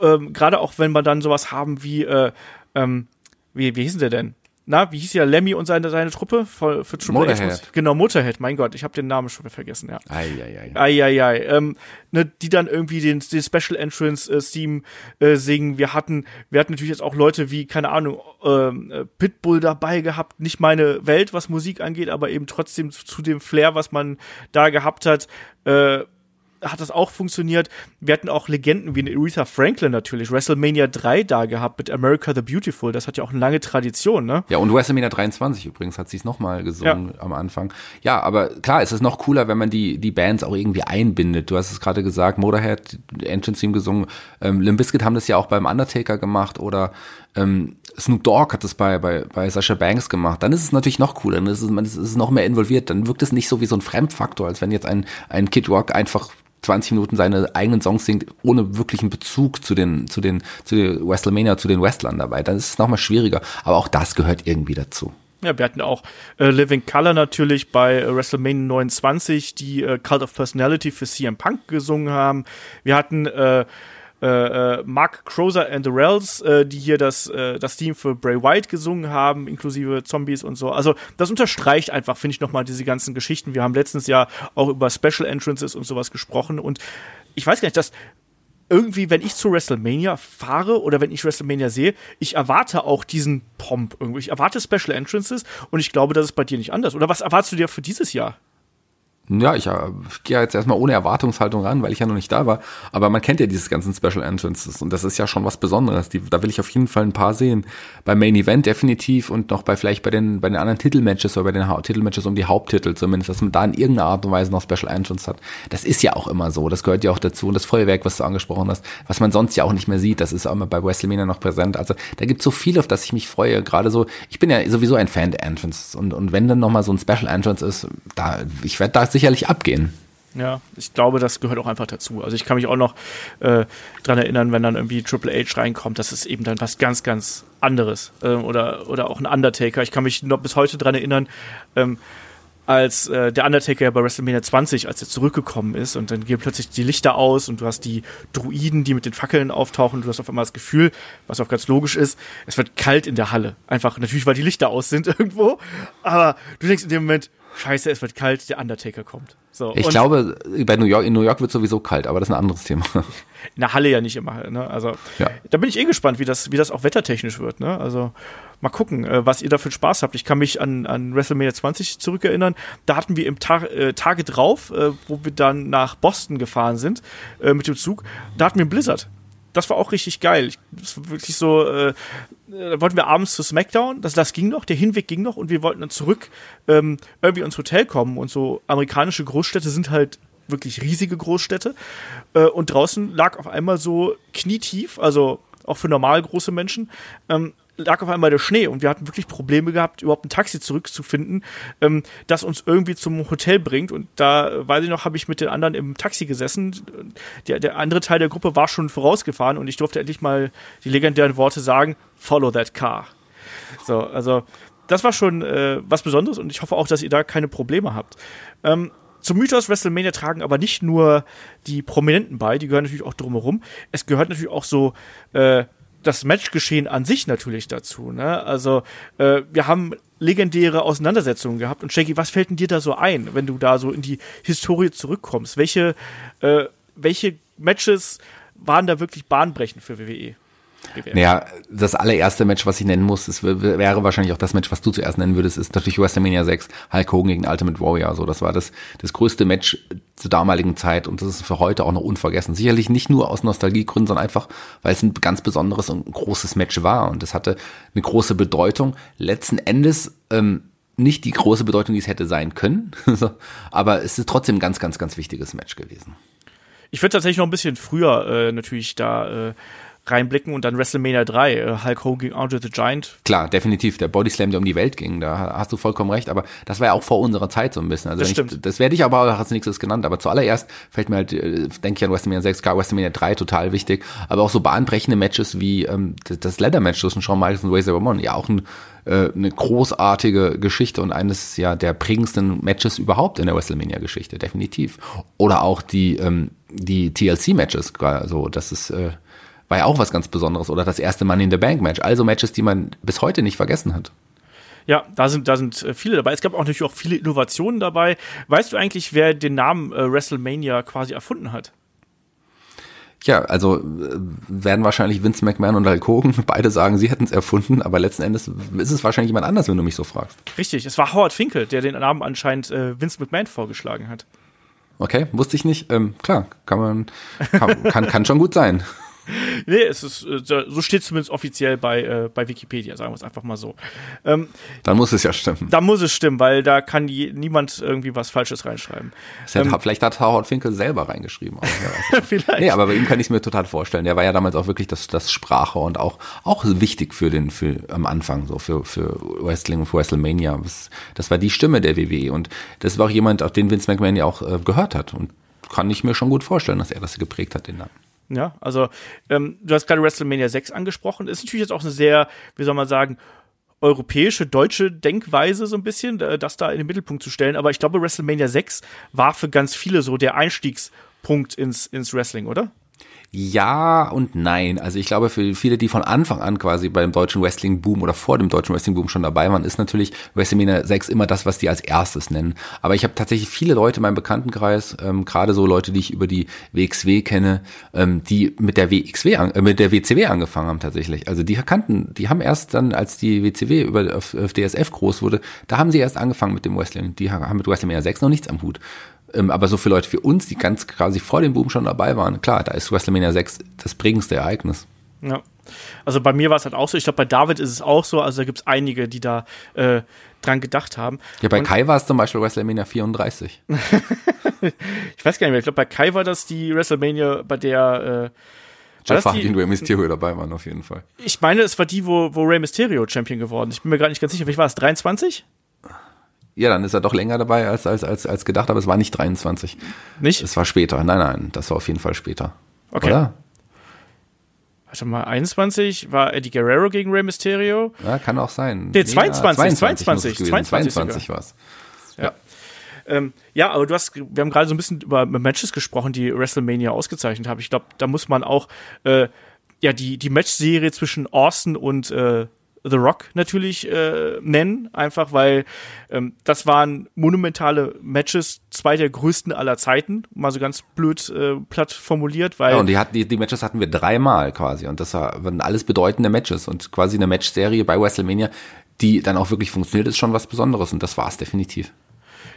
Ähm, Gerade auch, wenn wir dann sowas haben wie, äh, ähm, wie, wie hießen der denn? Na, wie hieß ja Lemmy und seine, seine Truppe für, für Triple Motorhead. H? Genau, Motorhead, mein Gott, ich habe den Namen schon wieder vergessen, ja. Eieiei. Eieiei. Ähm, ne, die dann irgendwie den, den Special Entrance äh, Theme äh, singen. Wir hatten, wir hatten natürlich jetzt auch Leute wie, keine Ahnung, ähm, äh, Pitbull dabei gehabt. Nicht meine Welt, was Musik angeht, aber eben trotzdem zu dem Flair, was man da gehabt hat. Äh, hat das auch funktioniert. Wir hatten auch Legenden wie Aretha Franklin natürlich, WrestleMania 3 da gehabt mit America the Beautiful. Das hat ja auch eine lange Tradition, ne? Ja, und WrestleMania 23 übrigens hat sie es nochmal gesungen ja. am Anfang. Ja, aber klar, es ist noch cooler, wenn man die, die Bands auch irgendwie einbindet. Du hast es gerade gesagt, Motorhead, Entrance Team gesungen. Ähm, Limp Bizkit haben das ja auch beim Undertaker gemacht oder ähm, Snoop Dogg hat das bei, bei, bei Sasha Banks gemacht, dann ist es natürlich noch cooler, dann ist es, man ist, ist noch mehr involviert, dann wirkt es nicht so wie so ein Fremdfaktor, als wenn jetzt ein, ein Kid Rock einfach 20 Minuten seine eigenen Songs singt, ohne wirklichen Bezug zu den, zu den, zu den WrestleMania, zu den Wrestlern dabei. Dann ist es nochmal schwieriger. Aber auch das gehört irgendwie dazu. Ja, wir hatten auch äh, Living Color natürlich bei äh, WrestleMania 29, die äh, Cult of Personality für CM Punk gesungen haben. Wir hatten äh, äh, äh, Mark Crozer and the Rells, äh, die hier das, äh, das Theme für Bray White gesungen haben, inklusive Zombies und so. Also das unterstreicht einfach, finde ich, nochmal diese ganzen Geschichten. Wir haben letztens ja auch über Special Entrances und sowas gesprochen und ich weiß gar nicht, dass irgendwie, wenn ich zu WrestleMania fahre oder wenn ich WrestleMania sehe, ich erwarte auch diesen Pomp irgendwie. Ich erwarte Special Entrances und ich glaube, das ist bei dir nicht anders. Oder was erwartest du dir für dieses Jahr? Ja, ich äh, gehe jetzt erstmal ohne Erwartungshaltung ran, weil ich ja noch nicht da war. Aber man kennt ja dieses ganzen Special Entrances und das ist ja schon was Besonderes. Die, da will ich auf jeden Fall ein paar sehen. Beim Main Event definitiv und noch bei vielleicht bei den, bei den anderen Titelmatches oder bei den ha Titelmatches um die Haupttitel zumindest, dass man da in irgendeiner Art und Weise noch Special Entrance hat. Das ist ja auch immer so. Das gehört ja auch dazu. Und das Feuerwerk, was du angesprochen hast, was man sonst ja auch nicht mehr sieht, das ist auch immer bei WrestleMania noch präsent. Also da gibt es so viel, auf das ich mich freue. Gerade so, ich bin ja sowieso ein Fan der Entrance und, und wenn dann nochmal so ein Special Entrance ist, da, ich werde da sicherlich abgehen. Ja, ich glaube, das gehört auch einfach dazu. Also ich kann mich auch noch äh, dran erinnern, wenn dann irgendwie Triple H reinkommt, das ist eben dann was ganz, ganz anderes. Äh, oder, oder auch ein Undertaker. Ich kann mich noch bis heute dran erinnern, ähm, als äh, der Undertaker bei WrestleMania 20, als er zurückgekommen ist und dann gehen plötzlich die Lichter aus und du hast die Druiden, die mit den Fackeln auftauchen und du hast auf einmal das Gefühl, was auch ganz logisch ist, es wird kalt in der Halle. Einfach natürlich, weil die Lichter aus sind irgendwo, aber du denkst in dem Moment, scheiße, es wird kalt, der Undertaker kommt. So, ich glaube, bei New York, in New York wird sowieso kalt, aber das ist ein anderes Thema. In der Halle ja nicht immer. Ne? Also ja. da bin ich eh gespannt, wie das, wie das auch wettertechnisch wird. Ne? Also mal gucken, äh, was ihr da für Spaß habt. Ich kann mich an, an WrestleMania 20 zurückerinnern. Da hatten wir im Ta äh, Tage drauf, äh, wo wir dann nach Boston gefahren sind äh, mit dem Zug, da hatten wir einen Blizzard das war auch richtig geil. Das war wirklich so, äh, da wollten wir abends zu SmackDown, das, das ging noch, der Hinweg ging noch und wir wollten dann zurück ähm, irgendwie ins Hotel kommen. Und so amerikanische Großstädte sind halt wirklich riesige Großstädte. Äh, und draußen lag auf einmal so knietief, also auch für normal große Menschen, ähm, lag auf einmal der Schnee und wir hatten wirklich Probleme gehabt, überhaupt ein Taxi zurückzufinden, ähm, das uns irgendwie zum Hotel bringt. Und da, weiß ich noch, habe ich mit den anderen im Taxi gesessen. Der, der andere Teil der Gruppe war schon vorausgefahren und ich durfte endlich mal die legendären Worte sagen, follow that car. So, also das war schon äh, was Besonderes und ich hoffe auch, dass ihr da keine Probleme habt. Ähm, zum Mythos WrestleMania tragen aber nicht nur die Prominenten bei, die gehören natürlich auch drumherum. Es gehört natürlich auch so äh, das Matchgeschehen an sich natürlich dazu. Ne? Also äh, wir haben legendäre Auseinandersetzungen gehabt. Und Shaggy, was fällt denn dir da so ein, wenn du da so in die Historie zurückkommst? Welche, äh, welche Matches waren da wirklich bahnbrechend für WWE? Naja, das allererste Match, was ich nennen muss, das wäre wahrscheinlich auch das Match, was du zuerst nennen würdest, ist natürlich WrestleMania 6, Hulk Hogan gegen Ultimate Warrior. So, das war das, das größte Match zur damaligen Zeit und das ist für heute auch noch unvergessen. Sicherlich nicht nur aus Nostalgiegründen, sondern einfach, weil es ein ganz besonderes und großes Match war und es hatte eine große Bedeutung. Letzten Endes, ähm, nicht die große Bedeutung, die es hätte sein können, aber es ist trotzdem ein ganz, ganz, ganz wichtiges Match gewesen. Ich würde tatsächlich noch ein bisschen früher äh, natürlich da äh, reinblicken und dann WrestleMania 3, äh, Hulk Hogan gegen Andre the Giant. Klar, definitiv, der Bodyslam, der um die Welt ging, da hast du vollkommen recht, aber das war ja auch vor unserer Zeit so ein bisschen. Also das stimmt. Ich, das werde ich aber auch als nächstes genannt, aber zuallererst fällt mir halt, äh, denke ich an WrestleMania 6, gar WrestleMania 3 total wichtig, aber auch so bahnbrechende Matches wie ähm, das Leather-Match zwischen Shawn Michaels und Razor Ramon, ja auch ein äh, eine großartige Geschichte und eines ja der prägendsten Matches überhaupt in der WrestleMania-Geschichte, definitiv. Oder auch die ähm, die TLC-Matches, also das ist äh, war ja auch was ganz Besonderes. Oder das erste Money in the Bank Match. Also Matches, die man bis heute nicht vergessen hat. Ja, da sind, da sind äh, viele dabei. Es gab auch natürlich auch viele Innovationen dabei. Weißt du eigentlich, wer den Namen äh, WrestleMania quasi erfunden hat? Ja, also äh, werden wahrscheinlich Vince McMahon und Hulk Hogan beide sagen, sie hätten es erfunden, aber letzten Endes ist es wahrscheinlich jemand anders, wenn du mich so fragst. Richtig, es war Howard Finkel, der den Namen anscheinend äh, Vince McMahon vorgeschlagen hat. Okay, wusste ich nicht. Ähm, klar, kann man, kann, kann, kann schon gut sein. nee, es ist, äh, so steht es zumindest offiziell bei, äh, bei Wikipedia, sagen wir es einfach mal so. Ähm, dann muss es ja stimmen. Da muss es stimmen, weil da kann je, niemand irgendwie was Falsches reinschreiben. Ähm, hat, vielleicht hat Howard Finkel selber reingeschrieben. Auch, ja, vielleicht. Nee, aber bei ihm kann ich es mir total vorstellen. Der war ja damals auch wirklich das, das Sprache und auch, auch wichtig für den, für, am Anfang, so für, für Wrestling und für WrestleMania. Das, das war die Stimme der WWE und das war auch jemand, auf den Vince McMahon ja auch äh, gehört hat und kann ich mir schon gut vorstellen, dass er das geprägt hat, den Namen. Ja, also ähm, du hast gerade WrestleMania 6 angesprochen. Ist natürlich jetzt auch eine sehr, wie soll man sagen, europäische, deutsche Denkweise so ein bisschen, das da in den Mittelpunkt zu stellen. Aber ich glaube, WrestleMania 6 war für ganz viele so der Einstiegspunkt ins, ins Wrestling, oder? Ja und nein. Also ich glaube, für viele, die von Anfang an quasi beim deutschen Wrestling-Boom oder vor dem deutschen Wrestling-Boom schon dabei waren, ist natürlich WrestleMania 6 immer das, was die als erstes nennen. Aber ich habe tatsächlich viele Leute in meinem Bekanntenkreis, ähm, gerade so Leute, die ich über die WXW kenne, ähm, die mit der WXW, äh, mit der WCW angefangen haben tatsächlich. Also die kannten, die haben erst dann, als die WCW über auf, auf DSF groß wurde, da haben sie erst angefangen mit dem Wrestling. Die haben mit WrestleMania 6 noch nichts am Hut aber so viele Leute für uns, die ganz quasi vor dem Boom schon dabei waren, klar, da ist WrestleMania 6 das prägendste Ereignis. Ja. Also bei mir war es halt auch so. Ich glaube, bei David ist es auch so. Also da gibt es einige, die da äh, dran gedacht haben. Ja, bei Und Kai war es zum Beispiel WrestleMania 34. ich weiß gar nicht mehr. Ich glaube, bei Kai war das die WrestleMania, bei der äh, Jeff Hardy und Rey Mysterio dabei waren auf jeden Fall. Ich meine, es war die, wo, wo Rey Mysterio Champion geworden ist. Ich bin mir gerade nicht ganz sicher. Wie war es? 23? Ja, dann ist er doch länger dabei als, als, als, als gedacht, aber es war nicht 23. Nicht? Es war später. Nein, nein, das war auf jeden Fall später. Okay. Oder? Warte mal, 21 war Eddie Guerrero gegen Rey Mysterio? Ja, kann auch sein. Nee, 22, ja, 22, 22, 22, 22 war es. Ja. ja. Ähm, ja, aber du hast, wir haben gerade so ein bisschen über Matches gesprochen, die WrestleMania ausgezeichnet haben. Ich glaube, da muss man auch äh, ja die die Matchserie zwischen Austin und äh, The Rock natürlich äh, nennen, einfach weil ähm, das waren monumentale Matches, zwei der größten aller Zeiten, mal so ganz blöd äh, platt formuliert, weil. Ja, und die, hat, die, die Matches hatten wir dreimal quasi und das waren alles bedeutende Matches und quasi eine Matchserie bei WrestleMania, die dann auch wirklich funktioniert, ist schon was Besonderes und das war es definitiv.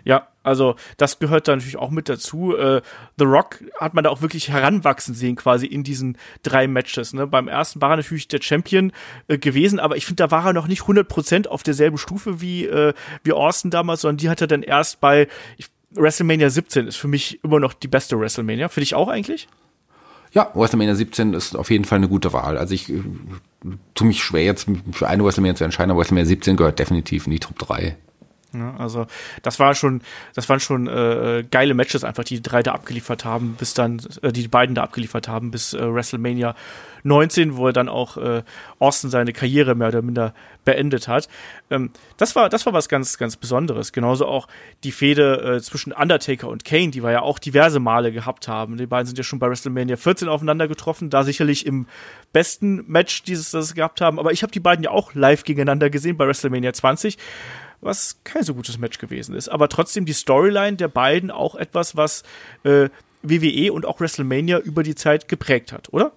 Ja, also das gehört da natürlich auch mit dazu. Äh, The Rock hat man da auch wirklich heranwachsen sehen, quasi in diesen drei Matches. Ne? Beim ersten war er natürlich der Champion äh, gewesen, aber ich finde, da war er noch nicht 100% auf derselben Stufe wie, äh, wie Austin damals, sondern die hat er dann erst bei ich, WrestleMania 17 ist für mich immer noch die beste WrestleMania. Für dich auch eigentlich? Ja, WrestleMania 17 ist auf jeden Fall eine gute Wahl. Also ich äh, tue mich schwer jetzt für eine WrestleMania zu entscheiden, aber WrestleMania 17 gehört definitiv in die Top 3. Ja, also das war schon, das waren schon äh, geile Matches einfach, die, die drei da abgeliefert haben, bis dann, äh, die beiden da abgeliefert haben, bis äh, WrestleMania 19, wo er dann auch äh, Austin seine Karriere mehr oder minder beendet hat. Ähm, das war, das war was ganz, ganz Besonderes. Genauso auch die Fehde äh, zwischen Undertaker und Kane, die wir ja auch diverse Male gehabt haben. Die beiden sind ja schon bei WrestleMania 14 aufeinander getroffen, da sicherlich im besten Match dieses, das sie gehabt haben. Aber ich habe die beiden ja auch live gegeneinander gesehen bei WrestleMania 20 was kein so gutes Match gewesen ist. Aber trotzdem die Storyline der beiden auch etwas, was äh, WWE und auch WrestleMania über die Zeit geprägt hat, oder?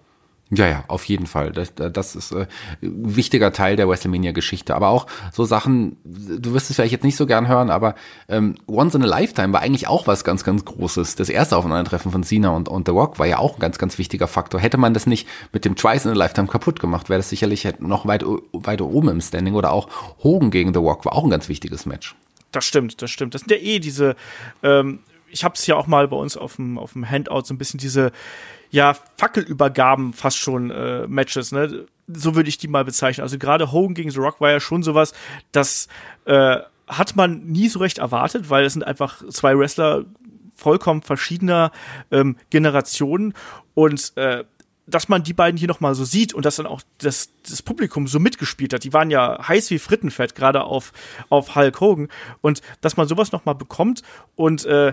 Ja, ja, auf jeden Fall. Das, das ist äh, ein wichtiger Teil der WrestleMania-Geschichte. Aber auch so Sachen, du wirst es vielleicht jetzt nicht so gern hören, aber ähm, Once in a Lifetime war eigentlich auch was ganz, ganz Großes. Das erste Aufeinandertreffen von Cena und, und The Rock war ja auch ein ganz, ganz wichtiger Faktor. Hätte man das nicht mit dem Twice in a Lifetime kaputt gemacht, wäre das sicherlich noch weit, weiter oben im Standing. Oder auch Hogan gegen The Rock war auch ein ganz wichtiges Match. Das stimmt, das stimmt. Das sind ja eh diese ähm ich habe es ja auch mal bei uns auf dem, auf dem Handout so ein bisschen diese ja, Fackelübergaben fast schon äh, Matches, ne? So würde ich die mal bezeichnen. Also gerade Hogan gegen The Rock war ja schon sowas, das äh, hat man nie so recht erwartet, weil es sind einfach zwei Wrestler vollkommen verschiedener ähm, Generationen und äh, dass man die beiden hier noch mal so sieht und dass dann auch das, das Publikum so mitgespielt hat. Die waren ja heiß wie Frittenfett, gerade auf, auf Hulk Hogan. Und dass man sowas noch mal bekommt und äh,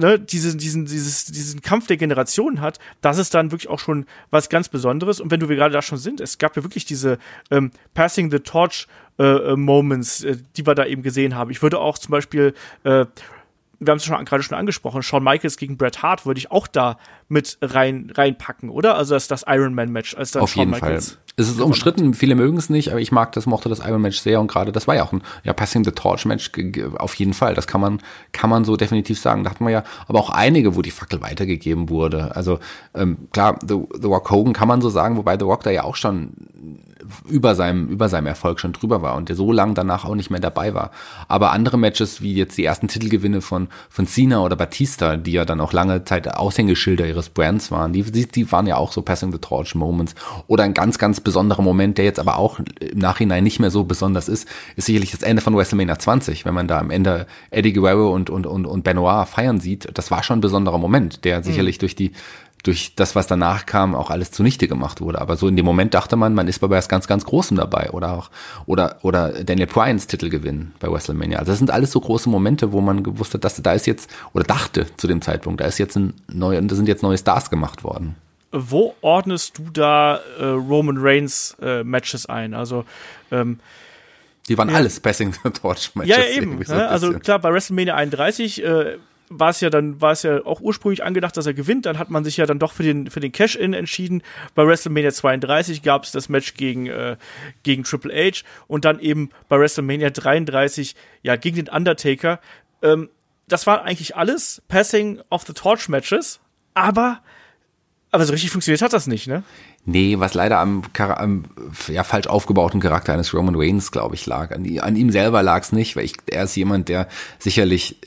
ne, diesen, diesen, dieses, diesen Kampf der Generationen hat, das ist dann wirklich auch schon was ganz Besonderes. Und wenn du wir gerade da schon sind, es gab ja wirklich diese ähm, Passing the Torch äh, äh Moments, äh, die wir da eben gesehen haben. Ich würde auch zum Beispiel äh, wir haben es schon gerade schon angesprochen, Shawn Michaels gegen Bret Hart würde ich auch da mit rein reinpacken, oder? Also das, das Iron Man Match als dann Auf Shawn jeden Michaels Fall. Es ist umstritten, viele mögen es nicht, aber ich mag das, mochte das Iron Match sehr und gerade das war ja auch ein ja, Passing the Torch Match auf jeden Fall. Das kann man kann man so definitiv sagen. Da hatten wir ja aber auch einige, wo die Fackel weitergegeben wurde. Also ähm, klar, The, The Rock Hogan kann man so sagen, wobei The Rock da ja auch schon über seinem, über seinem Erfolg schon drüber war und der so lang danach auch nicht mehr dabei war. Aber andere Matches, wie jetzt die ersten Titelgewinne von, von Cena oder Batista, die ja dann auch lange Zeit Aushängeschilder ihres Brands waren, die, die, die waren ja auch so Passing the Torch Moments. Oder ein ganz, ganz besonderer Moment, der jetzt aber auch im Nachhinein nicht mehr so besonders ist, ist sicherlich das Ende von WrestleMania 20, wenn man da am Ende Eddie Guerrero und, und, und, und Benoit feiern sieht. Das war schon ein besonderer Moment, der sicherlich mhm. durch die durch das, was danach kam, auch alles zunichte gemacht wurde. Aber so in dem Moment dachte man, man ist bei was ganz, ganz Großem dabei. Oder auch, oder, oder Daniel Bryans Titelgewinn bei WrestleMania. Also das sind alles so große Momente, wo man gewusst hat, dass da ist jetzt, oder dachte zu dem Zeitpunkt, da ist jetzt ein neuer, da sind jetzt neue Stars gemacht worden. Wo ordnest du da äh, Roman Reigns äh, Matches ein? Also, ähm, die waren ja. alles Passing the Torch Matches. Ja, eben. So ne? also klar, bei WrestleMania 31 äh, war es ja dann, war es ja auch ursprünglich angedacht, dass er gewinnt. Dann hat man sich ja dann doch für den, für den Cash-In entschieden. Bei WrestleMania 32 gab es das Match gegen, äh, gegen Triple H und dann eben bei WrestleMania 33 ja gegen den Undertaker. Ähm, das war eigentlich alles Passing of the Torch Matches, aber aber so richtig funktioniert hat das nicht, ne? Nee, was leider am, am ja, falsch aufgebauten Charakter eines Roman Reigns, glaube ich, lag. An, an ihm selber lag es nicht, weil ich, er ist jemand, der sicherlich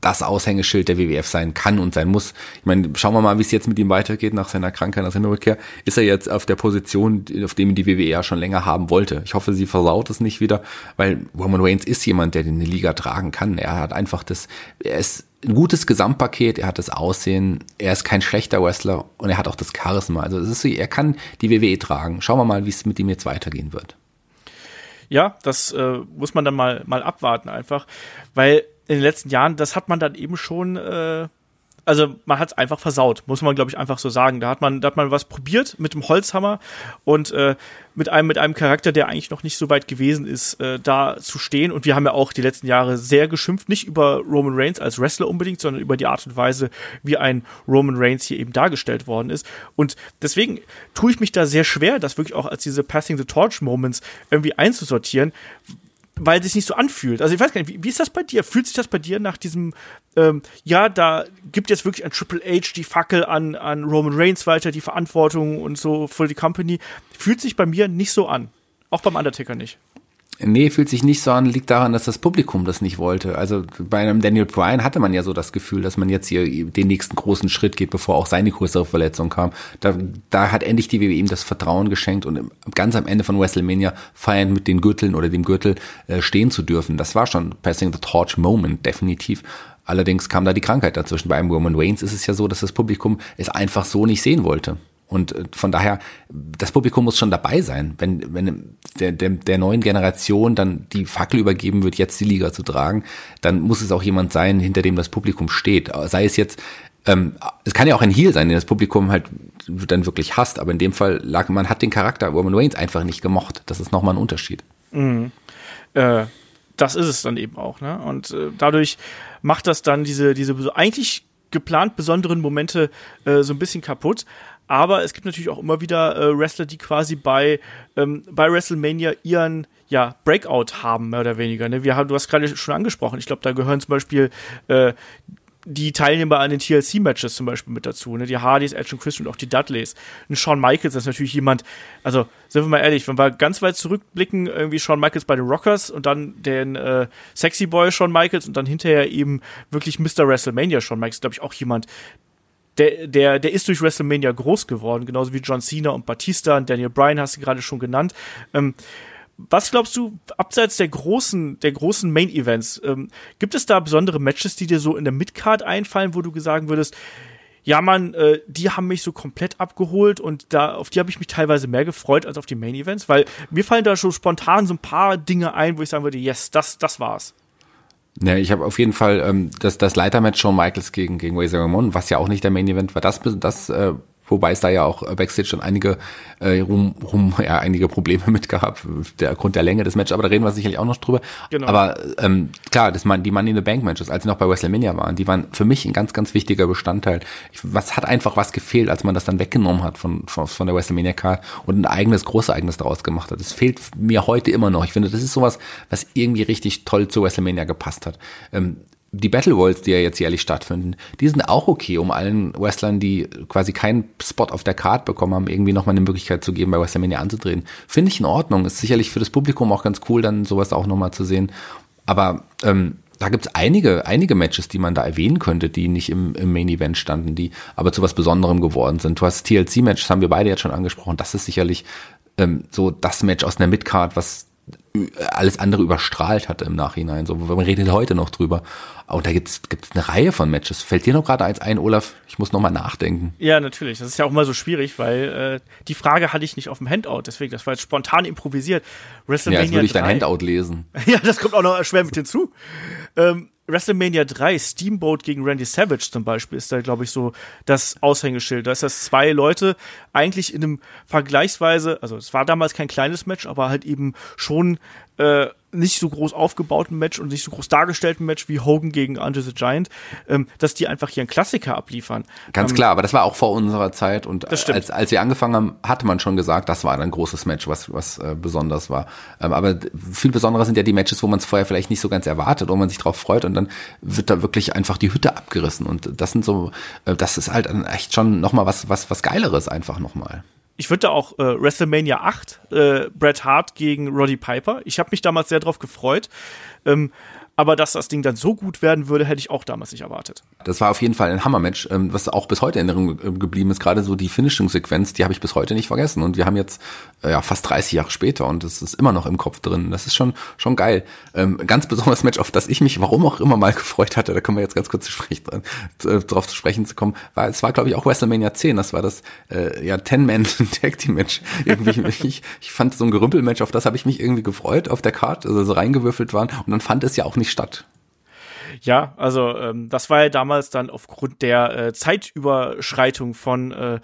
das Aushängeschild der WWF sein kann und sein muss. Ich meine, schauen wir mal, wie es jetzt mit ihm weitergeht nach seiner Krankheit, nach seiner Rückkehr. Ist er jetzt auf der Position, auf dem die WWE ja schon länger haben wollte? Ich hoffe, sie versaut es nicht wieder, weil Roman Reigns ist jemand, der den Liga tragen kann. Er hat einfach das, er ist ein gutes Gesamtpaket, er hat das Aussehen, er ist kein schlechter Wrestler und er hat auch das Charisma. Also es ist er kann die WWE tragen. Schauen wir mal, wie es mit ihm jetzt weitergehen wird. Ja, das äh, muss man dann mal, mal abwarten einfach, weil in den letzten Jahren, das hat man dann eben schon, äh, also man hat es einfach versaut, muss man glaube ich einfach so sagen. Da hat man, da hat man was probiert mit dem Holzhammer und äh, mit einem mit einem Charakter, der eigentlich noch nicht so weit gewesen ist, äh, da zu stehen. Und wir haben ja auch die letzten Jahre sehr geschimpft, nicht über Roman Reigns als Wrestler unbedingt, sondern über die Art und Weise, wie ein Roman Reigns hier eben dargestellt worden ist. Und deswegen tue ich mich da sehr schwer, das wirklich auch als diese Passing the Torch Moments irgendwie einzusortieren, weil es sich nicht so anfühlt. Also ich weiß gar nicht, wie, wie, ist das bei dir? Fühlt sich das bei dir nach diesem, ähm, ja, da gibt jetzt wirklich ein Triple H die Fackel an, an Roman Reigns weiter, die Verantwortung und so für die Company. Fühlt sich bei mir nicht so an. Auch beim Undertaker nicht. Nee, fühlt sich nicht so an, liegt daran, dass das Publikum das nicht wollte. Also bei einem Daniel Bryan hatte man ja so das Gefühl, dass man jetzt hier den nächsten großen Schritt geht, bevor auch seine größere Verletzung kam. Da, da hat endlich die WWE ihm das Vertrauen geschenkt und ganz am Ende von WrestleMania feiernd mit den Gürteln oder dem Gürtel äh, stehen zu dürfen. Das war schon Passing the Torch Moment, definitiv. Allerdings kam da die Krankheit dazwischen. Bei einem Roman Reigns ist es ja so, dass das Publikum es einfach so nicht sehen wollte. Und äh, von daher, das Publikum muss schon dabei sein. Wenn, wenn der, der, der neuen Generation dann die Fackel übergeben wird, jetzt die Liga zu tragen, dann muss es auch jemand sein, hinter dem das Publikum steht. Sei es jetzt, ähm, es kann ja auch ein Heal sein, den das Publikum halt dann wirklich hasst, aber in dem Fall lag, man hat den Charakter Roman Reigns einfach nicht gemocht. Das ist nochmal ein Unterschied. Mhm. Äh, das ist es dann eben auch, ne? Und äh, dadurch macht das dann diese, diese eigentlich geplant besonderen Momente äh, so ein bisschen kaputt. Aber es gibt natürlich auch immer wieder äh, Wrestler, die quasi bei, ähm, bei WrestleMania ihren ja, Breakout haben, mehr oder weniger. Ne? Wir haben, du hast gerade schon angesprochen. Ich glaube, da gehören zum Beispiel äh, die Teilnehmer an den TLC-Matches zum Beispiel mit dazu, ne? Die Hardys, Edge und Chris und auch die Dudleys. Und Shawn Michaels ist natürlich jemand, also sind wir mal ehrlich, wenn wir ganz weit zurückblicken, irgendwie Shawn Michaels bei den Rockers und dann den äh, Sexy Boy Shawn Michaels und dann hinterher eben wirklich Mr. WrestleMania Shawn Michaels, glaube ich, auch jemand, der, der, der ist durch WrestleMania groß geworden, genauso wie John Cena und Batista und Daniel Bryan hast du gerade schon genannt. Ähm, was glaubst du, abseits der großen, der großen Main-Events, ähm, gibt es da besondere Matches, die dir so in der Midcard einfallen, wo du sagen würdest, ja, man, äh, die haben mich so komplett abgeholt und da auf die habe ich mich teilweise mehr gefreut als auf die Main Events, weil mir fallen da schon spontan so ein paar Dinge ein, wo ich sagen würde, yes, das, das war's. Ja, ich habe auf jeden Fall ähm, das, das Leitermatch Shawn Michaels gegen, gegen Razor Ramon, was ja auch nicht der Main Event war, das, das äh, wobei es da ja auch Backstage schon einige äh, rum, rum, ja, einige Probleme mit gehabt, der Grund der Länge des Matches, aber da reden wir sicherlich auch noch drüber. Genau. Aber ähm, klar, das man, die Money in the Bank Matches, als sie noch bei WrestleMania waren, die waren für mich ein ganz, ganz wichtiger Bestandteil. Ich, was hat einfach was gefehlt, als man das dann weggenommen hat von, von, von der WrestleMania Card und ein eigenes, Großereignis daraus gemacht hat. Das fehlt mir heute immer noch. Ich finde, das ist sowas, was irgendwie richtig toll zu WrestleMania gepasst hat. Ähm, die Battle Royals, die ja jetzt jährlich stattfinden, die sind auch okay, um allen Wrestlern, die quasi keinen Spot auf der Card bekommen haben, irgendwie nochmal eine Möglichkeit zu geben, bei WrestleMania anzutreten. Finde ich in Ordnung. Ist sicherlich für das Publikum auch ganz cool, dann sowas auch nochmal zu sehen. Aber ähm, da gibt's einige, einige Matches, die man da erwähnen könnte, die nicht im, im Main Event standen, die aber zu was Besonderem geworden sind. Du hast TLC-Matches, haben wir beide jetzt schon angesprochen. Das ist sicherlich ähm, so das Match aus einer Midcard, was alles andere überstrahlt hatte im Nachhinein. So, man redet heute noch drüber. Und da gibt's gibt's eine Reihe von Matches. Fällt dir noch gerade eins ein, Olaf? Ich muss noch mal nachdenken. Ja, natürlich. Das ist ja auch immer so schwierig, weil äh, die Frage hatte ich nicht auf dem Handout. Deswegen, das war jetzt spontan improvisiert. WrestleMania ja, jetzt würde ich 3. dein Handout lesen. ja, das kommt auch noch schwer mit hinzu. Ähm, WrestleMania 3, Steamboat gegen Randy Savage zum Beispiel, ist da, glaube ich, so das Aushängeschild. Da ist das zwei Leute eigentlich in einem vergleichsweise, also es war damals kein kleines Match, aber halt eben schon äh, nicht so groß aufgebauten Match und nicht so groß dargestellten Match wie Hogan gegen Andre the Giant, ähm, dass die einfach hier einen Klassiker abliefern. Ganz ähm, klar, aber das war auch vor unserer Zeit und als, als wir angefangen haben, hatte man schon gesagt, das war ein großes Match, was, was äh, besonders war. Ähm, aber viel besonderer sind ja die Matches, wo man es vorher vielleicht nicht so ganz erwartet, wo man sich drauf freut und dann wird da wirklich einfach die Hütte abgerissen und das sind so, äh, das ist halt echt schon nochmal was, was, was Geileres einfach nochmal. Ich würde da auch äh, WrestleMania 8, äh, Bret Hart gegen Roddy Piper. Ich habe mich damals sehr drauf gefreut. Ähm, aber dass das Ding dann so gut werden würde, hätte ich auch damals nicht erwartet. Das war auf jeden Fall ein Hammermatch, ähm, was auch bis heute in Erinnerung äh, geblieben ist. Gerade so die Finishing-Sequenz, die habe ich bis heute nicht vergessen. Und wir haben jetzt äh, ja fast 30 Jahre später und es ist immer noch im Kopf drin. Das ist schon schon geil. Ähm, ganz besonderes Match, auf das ich mich, warum auch immer mal gefreut hatte, da können wir jetzt ganz kurz sprechen, äh, zu sprechen zu kommen, war es war glaube ich auch WrestleMania 10. Das war das äh, ja 10-Man Tag Team Match. Irgendwie ich, ich fand so ein Gerümpel-Match, auf das habe ich mich irgendwie gefreut auf der Card, also so reingewürfelt waren und dann fand es ja auch nicht statt. Ja, also ähm, das war ja damals dann aufgrund der äh, Zeitüberschreitung von äh,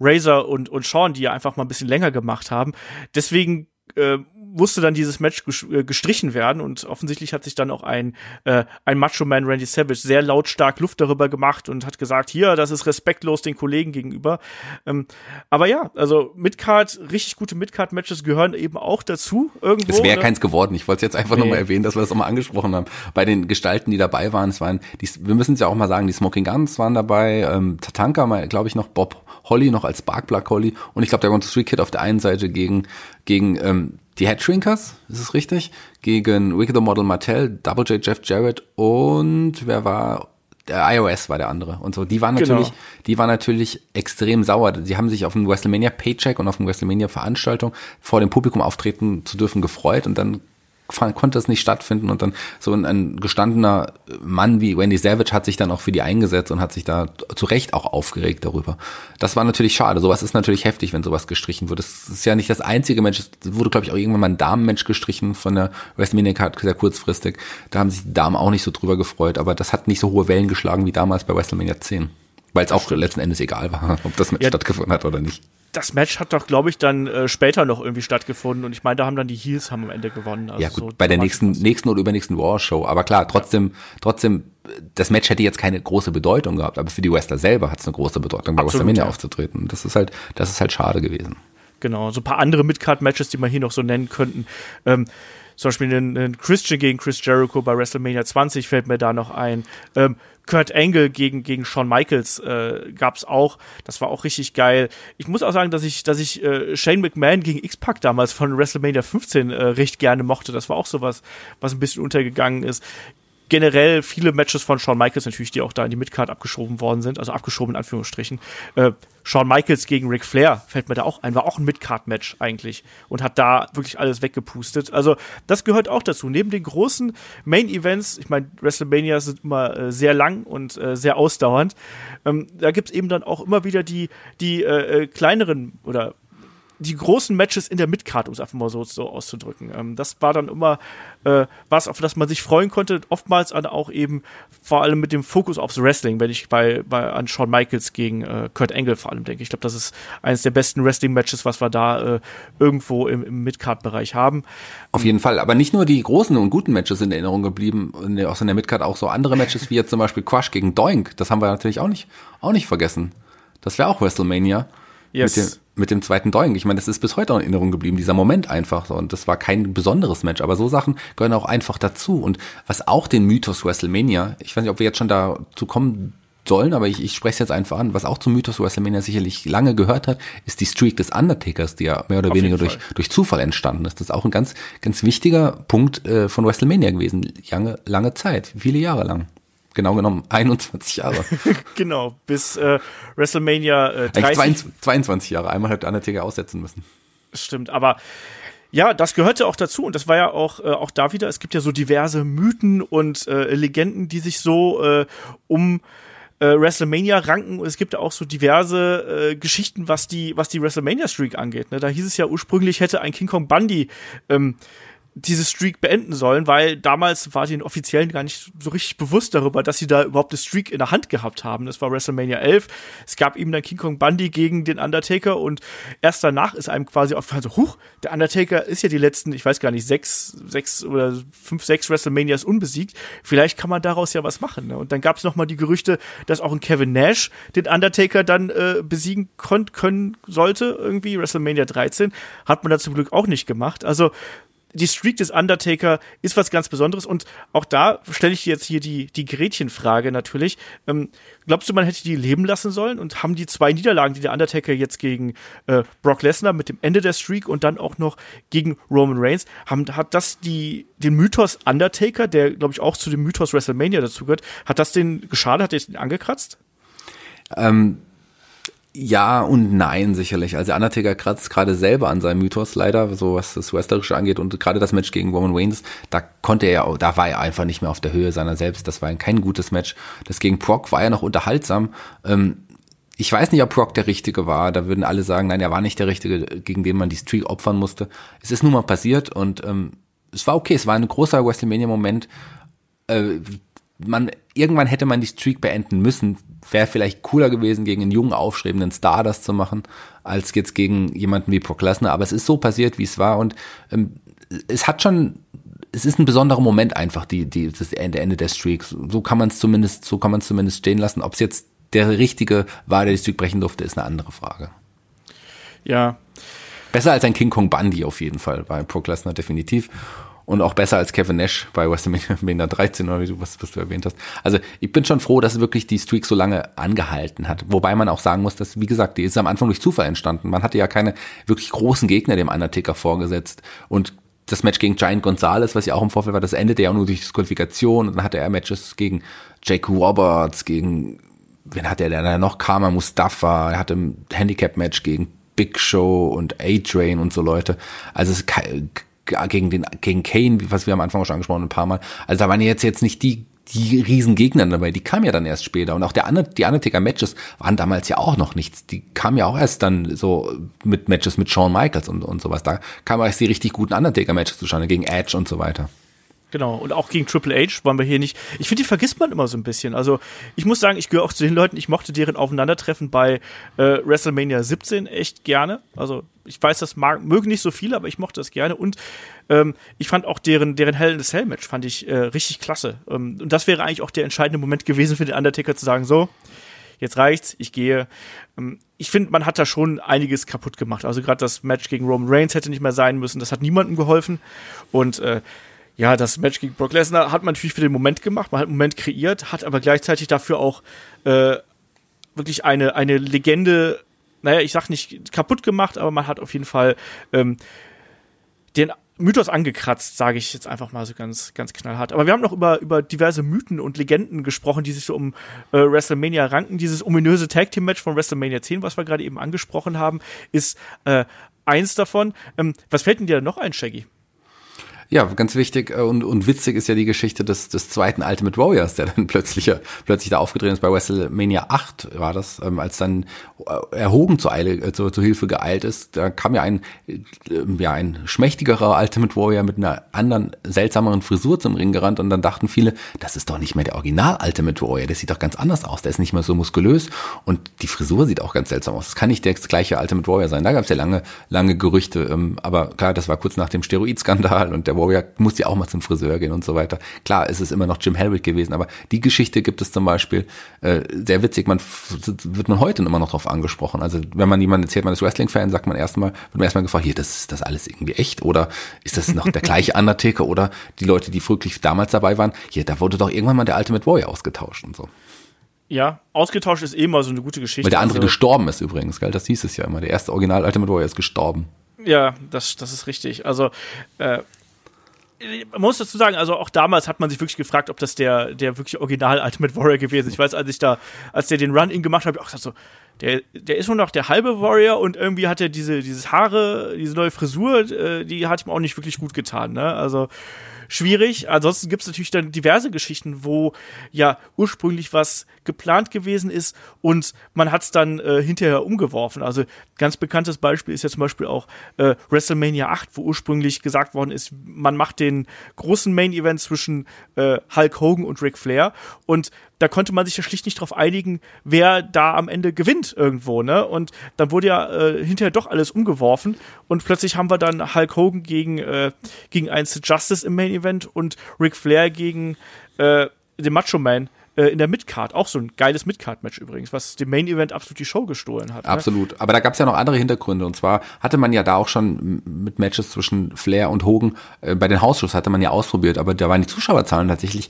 Razor und, und Sean, die ja einfach mal ein bisschen länger gemacht haben. Deswegen äh, musste dann dieses Match äh, gestrichen werden und offensichtlich hat sich dann auch ein, äh, ein Macho-Man Randy Savage sehr lautstark Luft darüber gemacht und hat gesagt, hier, das ist respektlos den Kollegen gegenüber. Ähm, aber ja, also Midcard, richtig gute Midcard-Matches gehören eben auch dazu irgendwo. Es wäre ne? keins geworden. Ich wollte es jetzt einfach Nee. nochmal erwähnen, dass wir das auch mal angesprochen haben. Bei den Gestalten, die dabei waren, es waren, die, wir müssen es ja auch mal sagen, die Smoking Guns waren dabei, ähm, Tatanka, glaube ich, noch Bob Holly noch als Sparkplug Holly und ich glaube der Two Three Kid auf der einen Seite gegen gegen ähm, die Headshrinkers, ist es richtig? Gegen Wicked the Model Martell, Double J Jeff Jarrett und wer war der iOS war der andere und so. Die waren Genau. natürlich, die waren natürlich extrem sauer. Die haben sich auf dem WrestleMania Paycheck und auf dem WrestleMania Veranstaltung vor dem Publikum auftreten zu dürfen gefreut und dann konnte es nicht stattfinden und dann so ein, ein gestandener Mann wie Wendy Savage hat sich dann auch für die eingesetzt und hat sich da zu Recht auch aufgeregt darüber. Das war natürlich schade. Sowas ist natürlich heftig, wenn sowas gestrichen wird. Das ist ja nicht das einzige Match. Es wurde, glaube ich, auch irgendwann mal ein Damenmatch gestrichen von der WrestleMania Card sehr kurzfristig. Da haben sich die Damen auch nicht so drüber gefreut, aber das hat nicht so hohe Wellen geschlagen wie damals bei WrestleMania 10. Weil es auch letzten Endes egal war, ob das Match Ja. stattgefunden hat oder nicht. das Match hat doch, glaube ich, dann äh, später noch irgendwie stattgefunden und ich meine, da haben dann die Heels haben am Ende gewonnen. Also Ja gut, so bei der nächsten, war's. nächsten oder übernächsten War-Show. Aber klar, trotzdem, trotzdem, das Match hätte jetzt keine große Bedeutung gehabt, aber für die Wrestler selber hat es eine große Bedeutung, bei Absolut, WrestleMania ja. aufzutreten. Das ist halt, das ist halt schade gewesen. Genau, so ein paar andere Midcard-Matches, die man hier noch so nennen könnten. Ähm, zum Beispiel einen, einen Christian gegen Chris Jericho bei WrestleMania 20 fällt mir da noch ein. Ähm, Kurt Angle gegen, gegen Shawn Michaels äh, gab's auch. Das war auch richtig geil. Ich muss auch sagen, dass ich, dass ich äh, Shane McMahon gegen X-Pac damals von WrestleMania 15 äh, recht gerne mochte. Das war auch sowas, was ein bisschen untergegangen ist. Generell viele Matches von Shawn Michaels natürlich, die auch da in die Midcard abgeschoben worden sind, also abgeschoben in Anführungsstrichen. Äh, Shawn Michaels gegen Ric Flair fällt mir da auch ein, war auch ein Midcard-Match eigentlich und hat da wirklich alles weggepustet. Also das gehört auch dazu. Neben den großen Main-Events, ich meine, WrestleMania sind immer äh, sehr lang und äh, sehr ausdauernd, ähm, da gibt's eben dann auch immer wieder die, die äh, äh, kleineren oder die großen Matches in der Midcard, um es einfach mal so, so auszudrücken. Ähm, das war dann immer äh, was, auf das man sich freuen konnte. Oftmals dann auch eben vor allem mit dem Fokus aufs Wrestling, wenn ich bei, bei an Shawn Michaels gegen äh, Kurt Angle vor allem denke. Ich glaube, das ist eines der besten Wrestling-Matches, was wir da äh, irgendwo im, im Midcard-Bereich haben. Auf jeden Fall. Aber nicht nur die großen und guten Matches in Erinnerung geblieben, in der- in der Midcard auch so andere Matches wie jetzt zum Beispiel Crush gegen Doink. Das haben wir natürlich auch nicht, auch nicht vergessen. Das wäre auch WrestleMania. Yes. Mit dem, zweiten Doink. Ich meine, das ist bis heute auch in Erinnerung geblieben, dieser Moment einfach so. Und das war kein besonderes Match, aber so Sachen gehören auch einfach dazu. Und was auch den Mythos WrestleMania, ich weiß nicht, ob wir jetzt schon dazu kommen sollen, aber ich, ich spreche es jetzt einfach an, was auch zum Mythos WrestleMania sicherlich lange gehört hat, ist die Streak des Undertakers, die ja mehr oder Auf weniger durch, durch Zufall entstanden ist. Das ist auch ein ganz, ganz wichtiger Punkt äh, von WrestleMania gewesen. Lange, lange Zeit, viele Jahre lang. Genau genommen 21 Jahre. Genau, bis äh, WrestleMania äh, 30. Eigentlich 22, 22 Jahre. Einmal hat Undertaker aussetzen müssen. stimmt, aber ja, das gehörte auch dazu und das war ja auch, äh, auch da wieder, es gibt ja so diverse Mythen und äh, Legenden, die sich so äh, um äh, WrestleMania ranken und es gibt ja auch so diverse äh, Geschichten, was die, was die WrestleMania Streak angeht. Ne? Da hieß es ja ursprünglich hätte ein King Kong Bundy ähm, diese Streak beenden sollen, weil damals war den Offiziellen gar nicht so richtig bewusst darüber, dass sie da überhaupt eine Streak in der Hand gehabt haben. Das war WrestleMania 11. Es gab eben dann King Kong Bundy gegen den Undertaker und erst danach ist einem quasi aufgefallen, so, huch, der Undertaker ist ja die letzten, ich weiß gar nicht, sechs, sechs oder fünf, sechs WrestleManias unbesiegt. Vielleicht kann man daraus ja was machen. Ne? Und dann gab es nochmal die Gerüchte, dass auch ein Kevin Nash den Undertaker dann äh, besiegen können sollte, irgendwie, WrestleMania 13. Hat man da zum Glück auch nicht gemacht. Also die Streak des Undertaker ist was ganz Besonderes und auch da stelle ich jetzt hier die, die Gretchenfrage natürlich. Ähm, glaubst du, man hätte die leben lassen sollen und haben die zwei Niederlagen, die der Undertaker jetzt gegen äh, Brock Lesnar mit dem Ende der Streak und dann auch noch gegen Roman Reigns, haben, hat das die, den Mythos Undertaker, der glaube ich auch zu dem Mythos WrestleMania dazugehört, hat das den geschadet, hat der den angekratzt? Ähm, ja und nein, sicherlich. Also Undertaker kratzt gerade selber an seinem Mythos leider, so was das Wrestlerische angeht. Und gerade das Match gegen Roman Reigns, da konnte er ja, da war er einfach nicht mehr auf der Höhe seiner selbst. Das war kein gutes Match. Das gegen Brock war ja noch unterhaltsam. Ähm, ich weiß nicht, ob Brock der Richtige war. Da würden alle sagen, nein, er war nicht der Richtige, gegen den man die Streak opfern musste. Es ist nun mal passiert und ähm, es war okay. Es war ein großer WrestleMania-Moment. Äh, man, irgendwann hätte man die Streak beenden müssen. Wäre vielleicht cooler gewesen, gegen einen jungen, aufstrebenden Star das zu machen, als jetzt gegen jemanden wie Brock Lesnar. Aber es ist so passiert, wie es war. Und ähm, es hat schon, es ist ein besonderer Moment einfach, die, die, das Ende, Ende der Streak. So kann man es zumindest, so kann man es zumindest stehen lassen. Ob es jetzt der Richtige war, der die Streak brechen durfte, ist eine andere Frage. Ja. Besser als ein King Kong Bundy auf jeden Fall, bei Brock Lesnar definitiv und auch besser als Kevin Nash bei WrestleMania 13 oder wie du, was, was du erwähnt hast. Also ich bin schon froh, dass wirklich die Streak so lange angehalten hat. Wobei man auch sagen muss, dass, wie gesagt, die ist am Anfang durch Zufall entstanden. Man hatte ja keine wirklich großen Gegner dem Undertaker vorgesetzt und das Match gegen Giant Gonzalez, was ja auch im Vorfeld war, das endete ja nur durch Disqualifikation und dann hatte er Matches gegen Jake Roberts, gegen wen hat er denn da noch? Karma Mustafa, er hatte ein Handicap-Match gegen Big Show und A-Train und so Leute. Also es gegen den gegen Kane, was wir am Anfang schon angesprochen haben, ein paar Mal. Also da waren jetzt jetzt nicht die die riesen Gegner dabei, die kamen ja dann erst später und auch der die Undertaker Matches waren damals ja auch noch nichts. Die kamen ja auch erst dann so mit Matches mit Shawn Michaels und und sowas. Da kamen erst die richtig guten Undertaker Matches zustande gegen Edge und so weiter. Genau, und auch gegen Triple H wollen wir hier nicht. Ich finde, die vergisst man immer so ein bisschen. Also, ich muss sagen, ich gehöre auch zu den Leuten, ich mochte deren Aufeinandertreffen bei äh, WrestleMania 17 echt gerne. Also, ich weiß, das mag, mögen nicht so viele, aber ich mochte das gerne. Und ähm, ich fand auch deren, deren Hell in the Cell Match fand ich äh, richtig klasse. Ähm, und das wäre eigentlich auch der entscheidende Moment gewesen für den Undertaker zu sagen, so, jetzt reicht's, ich gehe. Ähm, ich finde, man hat da schon einiges kaputt gemacht. Also gerade das Match gegen Roman Reigns hätte nicht mehr sein müssen. Das hat niemandem geholfen. Und äh, ja, das Match gegen Brock Lesnar hat man natürlich für den Moment gemacht, man hat einen Moment kreiert, hat aber gleichzeitig dafür auch äh, wirklich eine, eine Legende, naja, ich sag nicht kaputt gemacht, aber man hat auf jeden Fall ähm, den Mythos angekratzt, sage ich jetzt einfach mal so ganz, ganz knallhart. Aber wir haben noch über, über diverse Mythen und Legenden gesprochen, die sich so um äh, WrestleMania ranken. Dieses ominöse Tag Team Match von WrestleMania 10, was wir gerade eben angesprochen haben, ist äh, eins davon. Ähm, was fällt denn dir noch ein, Shaggy? Ja, ganz wichtig äh, und, und witzig ist ja die Geschichte des, des zweiten Ultimate Warriors, der dann plötzlich, plötzlich da aufgedreht ist bei WrestleMania 8 war das, ähm, als dann äh, er Hogan zur, Eile, äh, zur, zur Hilfe geeilt ist. Da kam ja ein, äh, ja, ein schmächtigerer Ultimate Warrior mit einer anderen, seltsameren Frisur zum Ring gerannt und dann dachten viele, das ist doch nicht mehr der Original Ultimate Warrior, der sieht doch ganz anders aus, der ist nicht mehr so muskulös und die Frisur sieht auch ganz seltsam aus. Das kann nicht der gleiche Ultimate Warrior sein. Da gab es ja lange, lange Gerüchte, ähm, aber klar, das war kurz nach dem Steroidskandal und der Warrior muss ja auch mal zum Friseur gehen und so weiter. Klar, es ist immer noch Jim Herrick gewesen, aber die Geschichte gibt es zum Beispiel äh, sehr witzig. Man wird man heute immer noch drauf angesprochen. Also wenn man jemand erzählt, man ist Wrestling-Fan, sagt man erstmal, wird man erstmal gefragt, hier, das ist das alles irgendwie echt oder ist das noch der gleiche Undertaker oder die Leute, die wirklich damals dabei waren, hier, da wurde doch irgendwann mal der Ultimate Warrior ausgetauscht und so. Ja, ausgetauscht ist eh immer so eine gute Geschichte. Weil der andere also, gestorben ist übrigens, gell? Das hieß es ja immer. Der erste Original Ultimate Warrior ist gestorben. Ja, das, das ist richtig. Also, äh, man muss dazu sagen, also auch damals hat man sich wirklich gefragt, ob das der, der wirklich original Ultimate Warrior gewesen ist. Ich weiß, als ich da, als der den Run-In gemacht hat, auch gesagt so, der, der ist nur noch der halbe Warrior und irgendwie hat er diese, dieses Haare, diese neue Frisur, äh, die hat ihm auch nicht wirklich gut getan, ne? Also, schwierig. Ansonsten gibt es natürlich dann diverse Geschichten, wo ja ursprünglich was geplant gewesen ist und man hat es dann äh, hinterher umgeworfen. Also ganz bekanntes Beispiel ist ja zum Beispiel auch äh, WrestleMania 8, wo ursprünglich gesagt worden ist, man macht den großen Main Event zwischen äh, Hulk Hogan und Ric Flair und da konnte man sich ja schlicht nicht darauf einigen, wer da am Ende gewinnt irgendwo, ne? Und dann wurde ja äh, hinterher doch alles umgeworfen und plötzlich haben wir dann Hulk Hogan gegen, äh, gegen einen Justice im Main Event und Ric Flair gegen äh, den Macho Man äh, in der Midcard. Auch so ein geiles Midcard-Match übrigens, was dem Main Event absolut die Show gestohlen hat. Ne? Absolut. Aber da gab es ja noch andere Hintergründe. Und zwar hatte man ja da auch schon mit Matches zwischen Flair und Hogan äh, bei den Hausshows hatte man ja ausprobiert, aber da waren die Zuschauerzahlen tatsächlich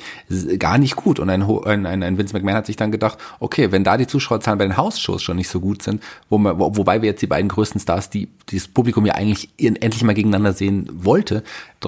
gar nicht gut. Und ein, ein, ein Vince McMahon hat sich dann gedacht, okay, wenn da die Zuschauerzahlen bei den Hausshows schon nicht so gut sind, wo man, wo, wobei wir jetzt die beiden größten Stars, die dieses Publikum ja eigentlich endlich mal gegeneinander sehen wollte,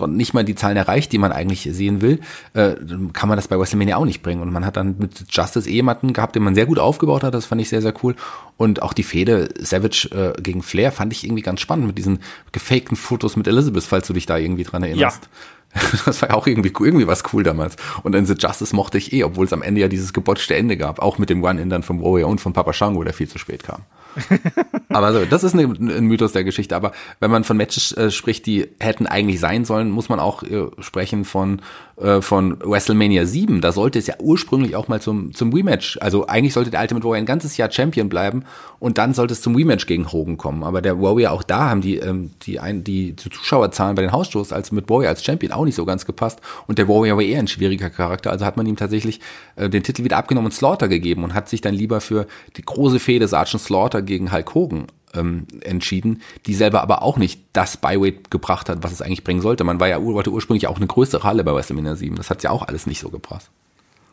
nicht mal die Zahlen erreicht, die man eigentlich sehen will, äh, kann man das bei WrestleMania auch nicht bringen. Und man hat dann mit Justice eh jemanden gehabt, den man sehr gut aufgebaut hat, das fand ich sehr, sehr cool. Und auch die Fehde Savage äh, gegen Flair fand ich irgendwie ganz spannend mit diesen gefakten Fotos mit Elizabeth, falls du dich da irgendwie dran erinnerst. Ja. Das war ja auch irgendwie, irgendwie was cool damals. Und in The Justice mochte ich eh, obwohl es am Ende ja dieses gebotchte Ende gab. Auch mit dem One-In dann vom Warrior und von Papa Shango, der viel zu spät kam. aber so, das ist ein, ein Mythos der Geschichte. Aber wenn man von Matches äh, spricht, die hätten eigentlich sein sollen, muss man auch äh, sprechen von, äh, von WrestleMania 7. Da sollte es ja ursprünglich auch mal zum, zum Rematch. Also eigentlich sollte der Ultimate Warrior ein ganzes Jahr Champion bleiben und dann sollte es zum Rematch gegen Hogan kommen. Aber der Warrior, auch da haben die, ähm, die, ein, die, die Zuschauerzahlen bei den Hausshows als mit Warrior als Champion auch nicht so ganz gepasst. Und der Warrior war eher ein schwieriger Charakter. Also hat man ihm tatsächlich äh, den Titel wieder abgenommen und Slaughter gegeben und hat sich dann lieber für die große Fehde Sergeant Slaughter gegen Hulk Hogan ähm, entschieden, die selber aber auch nicht das Byweight gebracht hat, was es eigentlich bringen sollte. Man war ja wollte ursprünglich auch eine größere Halle bei WrestleMania 7. Das hat ja auch alles nicht so gebracht.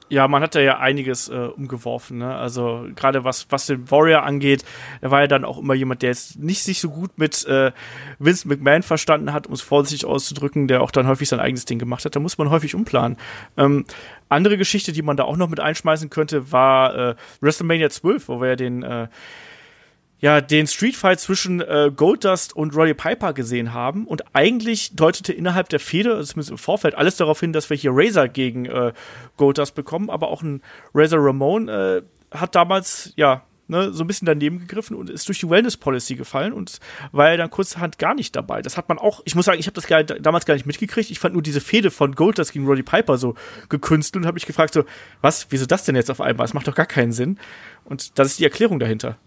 Ja, man hat da ja einiges äh, umgeworfen. Ne? Also gerade was, was den Warrior angeht, er war ja dann auch immer jemand, der jetzt nicht sich so gut mit äh, Vince McMahon verstanden hat, um es vorsichtig auszudrücken, der auch dann häufig sein eigenes Ding gemacht hat. Da muss man häufig umplanen. Ähm, andere Geschichte, die man da auch noch mit einschmeißen könnte, war äh, WrestleMania 12, wo wir ja den äh, ja den Streetfight zwischen äh, Goldust und Roddy Piper gesehen haben und eigentlich deutete innerhalb der Fehde, also zumindest im Vorfeld, alles darauf hin, dass wir hier Razor gegen äh, Goldust bekommen, aber auch ein Razor Ramon äh, hat damals ja ne, so ein bisschen daneben gegriffen und ist durch die Wellness Policy gefallen und war ja dann kurzerhand gar nicht dabei. Das hat man auch, ich muss sagen, ich habe das gar, damals gar nicht mitgekriegt. Ich fand nur diese Fehde von Goldust gegen Roddy Piper so gekünstelt und habe mich gefragt so, was, wieso das denn jetzt auf einmal? Das macht doch gar keinen Sinn. Und das ist die Erklärung dahinter.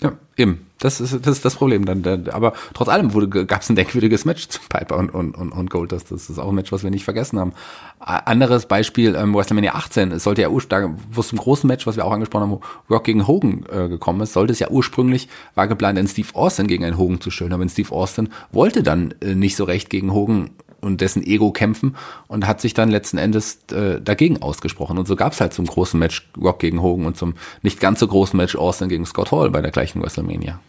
Ja, eben. Das ist das, ist das Problem dann. Aber trotz allem gab es ein denkwürdiges Match zu Piper und, und, und, und Goldust. Das ist auch ein Match, was wir nicht vergessen haben. Anderes Beispiel, ähm, WrestleMania 18, es sollte ja ursprünglich, wo es zum großen Match, was wir auch angesprochen haben, wo Rock gegen Hogan äh, gekommen ist, sollte es ja ursprünglich, war geplant, einen Steve Austin gegen einen Hogan zu stellen. Aber Steve Austin wollte dann äh, nicht so recht gegen Hogan und dessen Ego kämpfen und hat sich dann letzten Endes äh, dagegen ausgesprochen. Und so gab es halt zum großen Match Rock gegen Hogan und zum nicht ganz so großen Match Austin gegen Scott Hall bei der gleichen WrestleMania.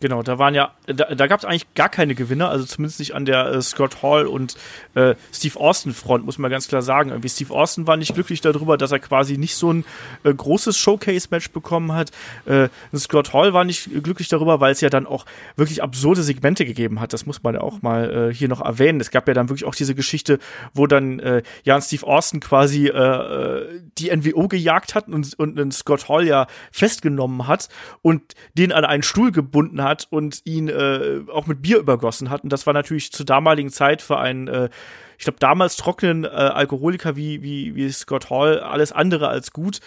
Genau, da waren ja, da, da gab es eigentlich gar keine Gewinner, also zumindest nicht an der äh, Scott Hall und äh, Steve Austin Front, muss man ganz klar sagen. Irgendwie Steve Austin war nicht glücklich darüber, dass er quasi nicht so ein äh, großes Showcase-Match bekommen hat. Äh, Scott Hall war nicht glücklich darüber, weil es ja dann auch wirklich absurde Segmente gegeben hat. Das muss man ja auch mal äh, hier noch erwähnen. Es gab ja dann wirklich auch diese Geschichte, wo dann äh, Jan Steve Austin quasi äh, äh die NWO gejagt hat und, und, und Scott Hall ja festgenommen hat und den an einen Stuhl gebunden hat hat und ihn äh, auch mit Bier übergossen hat. Und das war natürlich zur damaligen Zeit für einen, äh, ich glaube, damals trockenen äh, Alkoholiker wie, wie, wie Scott Hall alles andere als gut.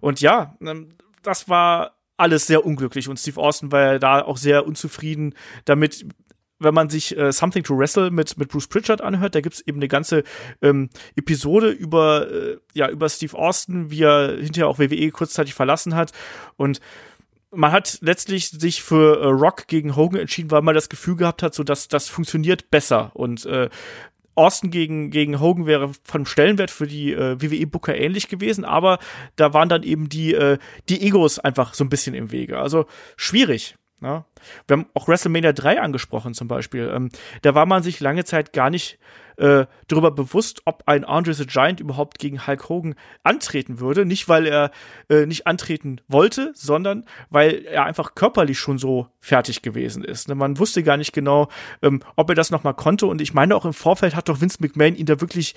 Und ja, ähm, das war alles sehr unglücklich. Und Steve Austin war ja da auch sehr unzufrieden damit, wenn man sich äh, Something to Wrestle mit, mit Bruce Pritchard anhört, da gibt's eben eine ganze ähm, Episode über, äh, ja, über Steve Austin, wie er hinterher auch WWE kurzzeitig verlassen hat. Und man hat letztlich sich für äh, Rock gegen Hogan entschieden, weil man das Gefühl gehabt hat, so dass das funktioniert besser und äh, Austin gegen, gegen Hogan wäre vom Stellenwert für die äh, WWE-Booker ähnlich gewesen, aber da waren dann eben die, äh, die Egos einfach so ein bisschen im Wege. Also schwierig. Ne? Wir haben auch WrestleMania 3 angesprochen zum Beispiel. Ähm, da war man sich lange Zeit gar nicht äh, darüber bewusst, ob ein Andre the Giant überhaupt gegen Hulk Hogan antreten würde. Nicht, weil er äh, nicht antreten wollte, sondern weil er einfach körperlich schon so fertig gewesen ist. Ne? Man wusste gar nicht genau, ähm, ob er das nochmal konnte. Und ich meine, auch im Vorfeld hat doch Vince McMahon ihn da wirklich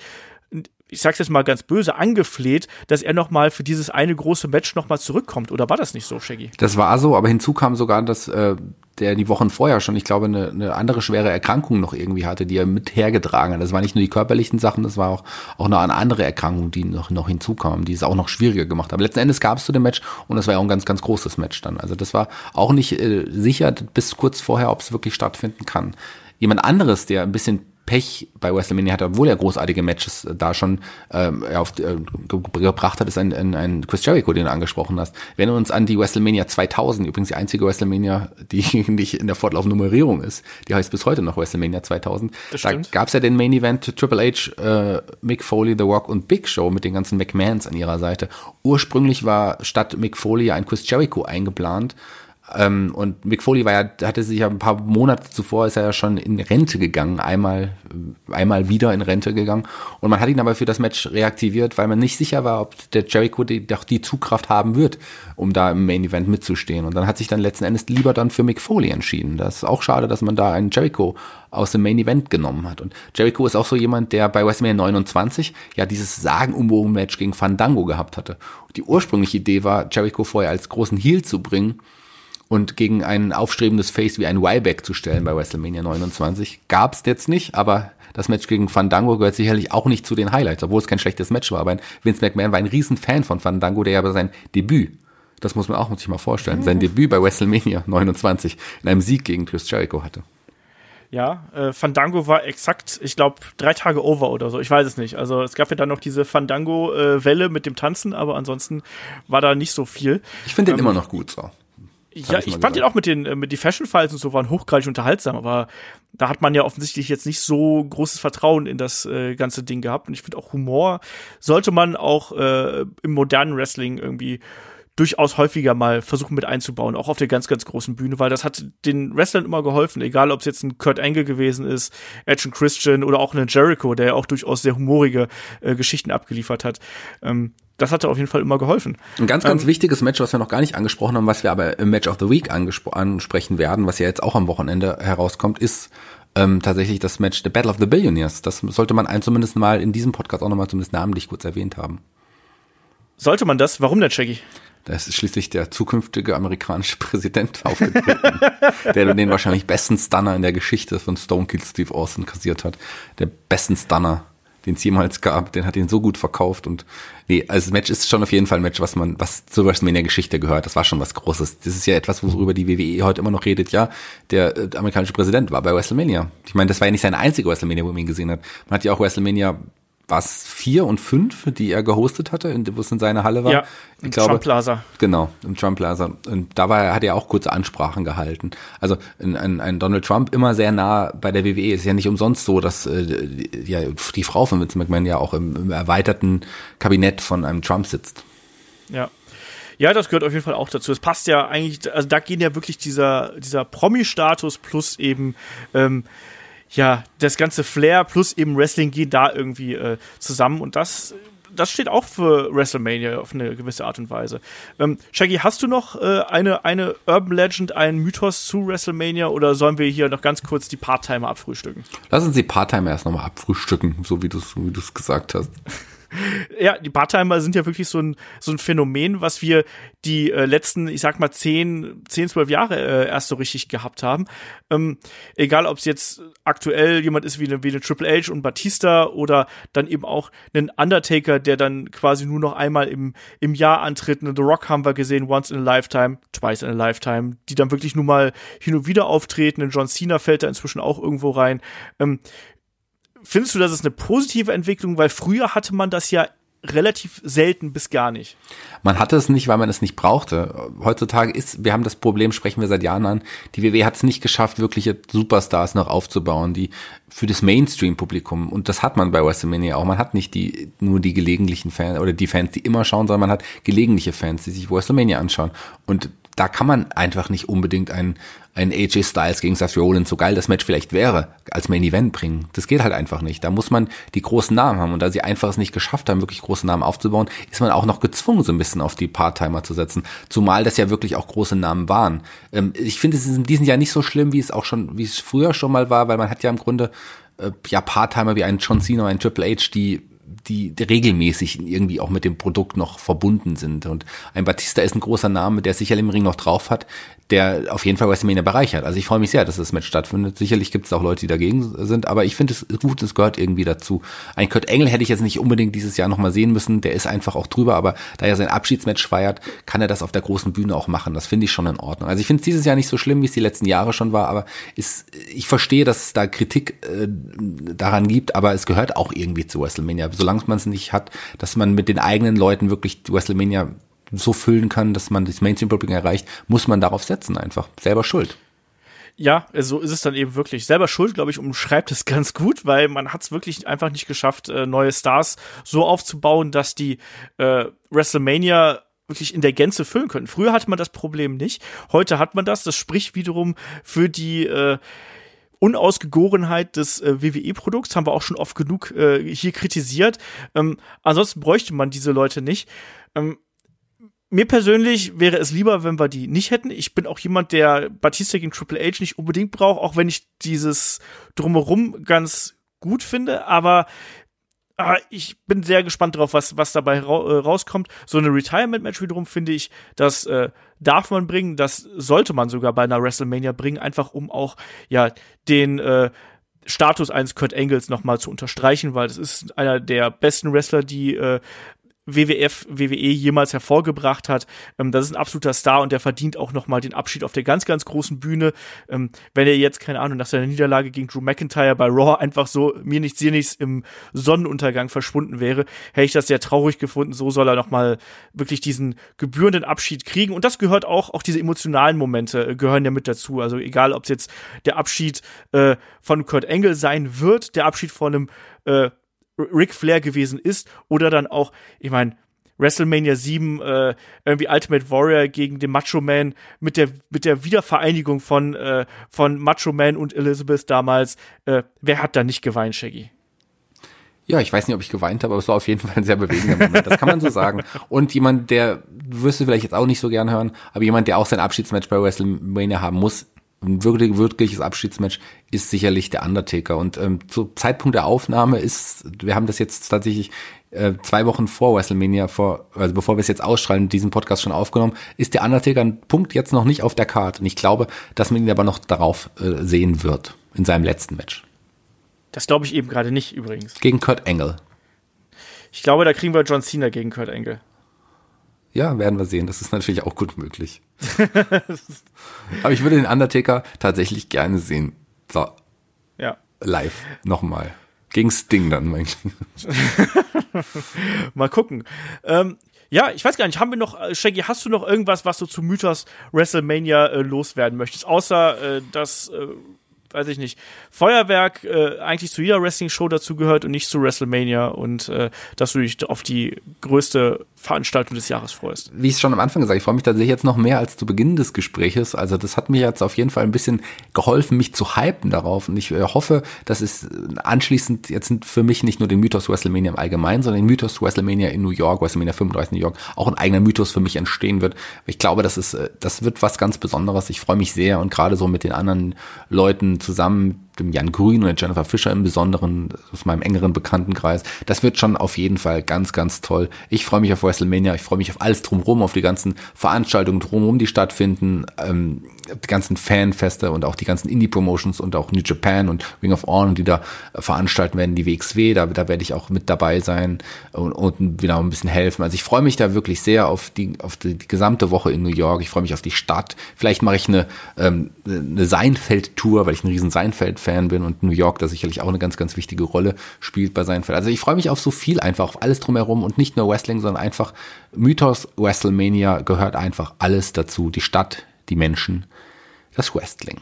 ich sag's jetzt mal ganz böse, angefleht, dass er nochmal für dieses eine große Match nochmal zurückkommt. Oder war das nicht so, Shaggy? Das war so, aber hinzu kam sogar, dass äh, der die Wochen vorher schon, ich glaube, eine, eine andere schwere Erkrankung noch irgendwie hatte, die er mit hergetragen hat. Das war nicht nur die körperlichen Sachen, das war auch, auch noch eine andere Erkrankung, die noch, noch hinzukam, die es auch noch schwieriger gemacht haben. Letzten Endes gab es zu dem Match und das war ja auch ein ganz, ganz großes Match dann. Also das war auch nicht äh, sicher bis kurz vorher, ob es wirklich stattfinden kann. Jemand anderes, der ein bisschen Pech bei WrestleMania hatte, obwohl er großartige Matches da schon ähm, auf, äh, gebracht hat, ist ein, ein, ein Chris Jericho, den du angesprochen hast. Wenn wir uns an die WrestleMania 2000, übrigens die einzige WrestleMania, die nicht in der Fortlaufnummerierung ist, die heißt bis heute noch WrestleMania 2000, da gab es ja den Main Event Triple H, äh, Mick Foley, The Rock und Big Show mit den ganzen McMahons an ihrer Seite. Ursprünglich war statt Mick Foley ein Chris Jericho eingeplant, ähm, und Mick Foley war ja, hatte sich ja ein paar Monate zuvor ist er ja schon in Rente gegangen, einmal, einmal wieder in Rente gegangen. Und man hat ihn aber für das Match reaktiviert, weil man nicht sicher war, ob der Jericho die, doch die Zugkraft haben wird, um da im Main Event mitzustehen. Und dann hat sich dann letzten Endes lieber dann für Mick Foley entschieden. Das ist auch schade, dass man da einen Jericho aus dem Main Event genommen hat. Und Jericho ist auch so jemand, der bei WrestleMania 29 ja dieses sagenumwogen Match gegen Fandango gehabt hatte. Und die ursprüngliche Idee war, Jericho vorher als großen Heel zu bringen und gegen ein aufstrebendes Face wie ein Wyback zu stellen bei WrestleMania 29. Gab's jetzt nicht, aber das Match gegen Fandango gehört sicherlich auch nicht zu den Highlights, obwohl es kein schlechtes Match war. Aber Vince McMahon war ein Riesenfan von Fandango, der ja sein Debüt, das muss man auch sich mal vorstellen, sein Debüt bei WrestleMania 29 in einem Sieg gegen Chris Jericho hatte. Ja, äh, Fandango war exakt, ich glaube, drei Tage over oder so. Ich weiß es nicht. Also es gab ja dann noch diese Fandango-Welle äh, mit dem Tanzen, aber ansonsten war da nicht so viel. Ich finde den ähm, immer noch gut so. Ja, ich, ich fand ihn auch mit den, äh, mit die Fashion Files und so waren hochgradig unterhaltsam, aber da hat man ja offensichtlich jetzt nicht so großes Vertrauen in das äh, ganze Ding gehabt. Und ich finde auch Humor sollte man auch äh, im modernen Wrestling irgendwie durchaus häufiger mal versuchen mit einzubauen, auch auf der ganz, ganz großen Bühne, weil das hat den Wrestlern immer geholfen, egal ob es jetzt ein Kurt Angle gewesen ist, Edge und Christian oder auch ein Jericho, der ja auch durchaus sehr humorige äh, Geschichten abgeliefert hat. Ähm, das hatte auf jeden Fall immer geholfen. Ein ganz, ganz ähm, wichtiges Match, was wir noch gar nicht angesprochen haben, was wir aber im Match of the Week ansprechen werden, was ja jetzt auch am Wochenende herauskommt, ist ähm, tatsächlich das Match The Battle of the Billionaires. Das sollte man ein zumindest mal in diesem Podcast auch nochmal zumindest namentlich kurz erwähnt haben. Sollte man das? Warum denn, Shaggy? Da ist schließlich der zukünftige amerikanische Präsident aufgetreten, der den wahrscheinlich besten Stunner in der Geschichte von Stone Kill Steve Austin kassiert hat. Der besten Stunner, den es jemals gab. Den hat ihn so gut verkauft und nee, also das Match ist schon auf jeden Fall ein Match, was man, was zu WrestleMania Geschichte gehört. Das war schon was Großes. Das ist ja etwas, worüber die WWE heute immer noch redet. Ja, der, äh, amerikanische Präsident war bei WrestleMania. Ich meine, das war ja nicht seine einzige WrestleMania, wo man ihn gesehen hat. Man hat ja auch WrestleMania was vier und fünf, die er gehostet hatte, wo es in seiner Halle war. Ja, im glaube, Trump Plaza. Genau, im Trump Plaza. Und da war, hat er auch kurze Ansprachen gehalten. Also ein, ein, ein Donald Trump immer sehr nah bei der WWE. Ist ja nicht umsonst so, dass äh, ja, die Frau von Vince McMahon ja auch im, im erweiterten Kabinett von einem Trump sitzt. Ja. Ja, das gehört auf jeden Fall auch dazu. Es passt ja eigentlich, also da gehen ja wirklich dieser, dieser Promi-Status plus eben ähm, ja, das ganze Flair plus eben Wrestling gehen da irgendwie äh, zusammen und das das steht auch für WrestleMania auf eine gewisse Art und Weise. Ähm, Shaggy, hast du noch äh, eine, eine Urban Legend, einen Mythos zu WrestleMania oder sollen wir hier noch ganz kurz die Part-Timer abfrühstücken? Lass uns die Part-Timer erst nochmal abfrühstücken, so wie du es gesagt hast ja, die Part-Timer sind ja wirklich so ein, so ein Phänomen, was wir die äh, letzten, ich sag mal, zehn, zehn, zwölf Jahre äh, erst so richtig gehabt haben. Ähm, egal, ob es jetzt aktuell jemand ist wie eine, wie eine Triple H und Batista oder dann eben auch einen Undertaker, der dann quasi nur noch einmal im, im Jahr antritt. The Rock haben wir gesehen, once in a lifetime, twice in a lifetime, die dann wirklich nur mal hin und wieder auftreten. John Cena fällt da inzwischen auch irgendwo rein. Ähm, findest du, das ist eine positive Entwicklung? Weil früher hatte man das ja relativ selten bis gar nicht. Man hatte es nicht, weil man es nicht brauchte. Heutzutage ist, wir haben das Problem, sprechen wir seit Jahren an, die WWE hat es nicht geschafft, wirkliche Superstars noch aufzubauen, die für das Mainstream-Publikum, und das hat man bei WrestleMania auch, man hat nicht die, nur die gelegentlichen Fans oder die Fans, die immer schauen, sondern man hat gelegentliche Fans, die sich WrestleMania anschauen. Und da kann man einfach nicht unbedingt ein, ein AJ Styles gegen Seth Rollins, so geil das Match vielleicht wäre, als Main Event bringen. Das geht halt einfach nicht. Da muss man die großen Namen haben. Und da sie einfach es nicht geschafft haben, wirklich große Namen aufzubauen, ist man auch noch gezwungen, so ein bisschen auf die Part-Timer zu setzen. Zumal das ja wirklich auch große Namen waren. Ähm, ich finde, es in diesem Jahr nicht so schlimm, wie es auch schon, wie es früher schon mal war, weil man hat ja im Grunde äh, ja Part-Timer wie einen John Cena, einen Triple H, die die, regelmäßig irgendwie auch mit dem Produkt noch verbunden sind. Und ein Batista ist ein großer Name, der sicher im Ring noch drauf hat, der auf jeden Fall WrestleMania bereichert. Also ich freue mich sehr, dass das Match stattfindet. Sicherlich gibt es auch Leute, die dagegen sind, aber ich finde es gut, es gehört irgendwie dazu. Ein Kurt Engel hätte ich jetzt nicht unbedingt dieses Jahr nochmal sehen müssen, der ist einfach auch drüber, aber da er sein Abschiedsmatch feiert, kann er das auf der großen Bühne auch machen. Das finde ich schon in Ordnung. Also ich finde es dieses Jahr nicht so schlimm, wie es die letzten Jahre schon war, aber ist, ich verstehe, dass es da Kritik äh, daran gibt, aber es gehört auch irgendwie zu WrestleMania. Solange man es nicht hat, dass man mit den eigenen Leuten wirklich WrestleMania so füllen kann, dass man das Mainstream-Publikum erreicht, muss man darauf setzen einfach. Selber schuld. Ja, so ist es dann eben wirklich. Selber schuld, glaube ich, umschreibt es ganz gut, weil man hat es wirklich einfach nicht geschafft, äh, neue Stars so aufzubauen, dass die äh, WrestleMania wirklich in der Gänze füllen können. Früher hatte man das Problem nicht, heute hat man das. Das spricht wiederum für die äh, Unausgegorenheit des äh, WWE-Produkts, haben wir auch schon oft genug äh, hier kritisiert. Ähm, ansonsten bräuchte man diese Leute nicht. Ähm, mir persönlich wäre es lieber, wenn wir die nicht hätten. Ich bin auch jemand, der Batista gegen Triple H nicht unbedingt braucht, auch wenn ich dieses Drumherum ganz gut finde, aber äh, ich bin sehr gespannt drauf, was, was dabei ra äh, rauskommt. So eine Retirement-Match wiederum finde ich, das äh, darf man bringen, das sollte man sogar bei einer WrestleMania bringen, einfach um auch, ja, den, äh, Status eines Kurt Engels nochmal zu unterstreichen, weil das ist einer der besten Wrestler, die äh, WWF, WWE jemals hervorgebracht hat. Ähm, das ist ein absoluter Star und der verdient auch nochmal den Abschied auf der ganz, ganz großen Bühne. Ähm, wenn er jetzt, keine Ahnung, nach seiner Niederlage gegen Drew McIntyre bei Raw einfach so mir nichts, dir nichts im Sonnenuntergang verschwunden wäre, hätte ich das sehr traurig gefunden. So soll er nochmal wirklich diesen gebührenden Abschied kriegen. Und das gehört auch, auch diese emotionalen Momente äh, gehören ja mit dazu. Also egal, ob es jetzt der Abschied äh, von Kurt Angle sein wird, der Abschied von einem äh, Ric Flair gewesen ist oder dann auch, ich meine, WrestleMania 7 äh, irgendwie Ultimate Warrior gegen den Macho Man mit der mit der Wiedervereinigung von äh, von Macho Man und Elizabeth damals. Äh, wer hat da nicht geweint, Shaggy? Ja, ich weiß nicht, ob ich geweint habe, aber es war auf jeden Fall ein sehr bewegender Moment. Das kann man so sagen. Und jemand, der, wirst du vielleicht jetzt auch nicht so gern hören, aber jemand, der auch sein Abschiedsmatch bei WrestleMania haben muss, ein wirklich, wirkliches Abschiedsmatch ist sicherlich der Undertaker. Und ähm, zu Zeitpunkt der Aufnahme ist, wir haben das jetzt tatsächlich äh, zwei Wochen vor WrestleMania, vor, also bevor wir es jetzt ausstrahlen, diesen Podcast schon aufgenommen, ist der Undertaker ein Punkt jetzt noch nicht auf der Karte. Und ich glaube, dass man ihn aber noch darauf äh, sehen wird, in seinem letzten Match. Das glaube ich eben gerade nicht übrigens. Gegen Kurt Angle. Ich glaube, da kriegen wir John Cena gegen Kurt Angle. Ja, werden wir sehen. Das ist natürlich auch gut möglich. Aber ich würde den Undertaker tatsächlich gerne sehen. So. Ja. Live. Nochmal. Gegen Sting dann, mein Mal gucken. Ähm, ja, ich weiß gar nicht, haben wir noch, äh, Shaggy, hast du noch irgendwas, was du zu Mythos WrestleMania äh, loswerden möchtest? Außer, äh, dass äh, weiß ich nicht, Feuerwerk äh, eigentlich zu jeder Wrestling-Show dazugehört und nicht zu WrestleMania und äh, dass du dich auf die größte Veranstaltung des Jahres freust. Wie ich es schon am Anfang gesagt, ich freue mich tatsächlich jetzt noch mehr als zu Beginn des Gespräches. Also das hat mir jetzt auf jeden Fall ein bisschen geholfen, mich zu hypen darauf. Und ich äh, hoffe, dass es anschließend jetzt für mich nicht nur den Mythos WrestleMania im Allgemeinen, sondern den Mythos WrestleMania in New York, WrestleMania 35 New York, auch ein eigener Mythos für mich entstehen wird. Ich glaube, das ist, äh, das wird was ganz Besonderes. Ich freue mich sehr und gerade so mit den anderen Leuten zusammen dem Jan Grün und Jennifer Fischer im Besonderen aus meinem engeren Bekanntenkreis. Das wird schon auf jeden Fall ganz, ganz toll. Ich freue mich auf WrestleMania, ich freue mich auf alles drumherum, auf die ganzen Veranstaltungen drumherum, die stattfinden, ähm, die ganzen Fanfeste und auch die ganzen Indie-Promotions und auch New Japan und Ring of Honor, die da veranstalten werden, die WXW, da, da werde ich auch mit dabei sein und, und wieder ein bisschen helfen. Also ich freue mich da wirklich sehr auf die, auf die, die gesamte Woche in New York. Ich freue mich auf die Stadt. Vielleicht mache ich eine, ähm, eine Seinfeld-Tour, weil ich ein riesen Seinfeld-Fan bin und New York da sicherlich auch eine ganz, ganz wichtige Rolle spielt bei Seinfeld. Also ich freue mich auf so viel einfach, auf alles drumherum und nicht nur Wrestling, sondern einfach Mythos WrestleMania gehört einfach alles dazu. Die Stadt, die Menschen, das Wrestling.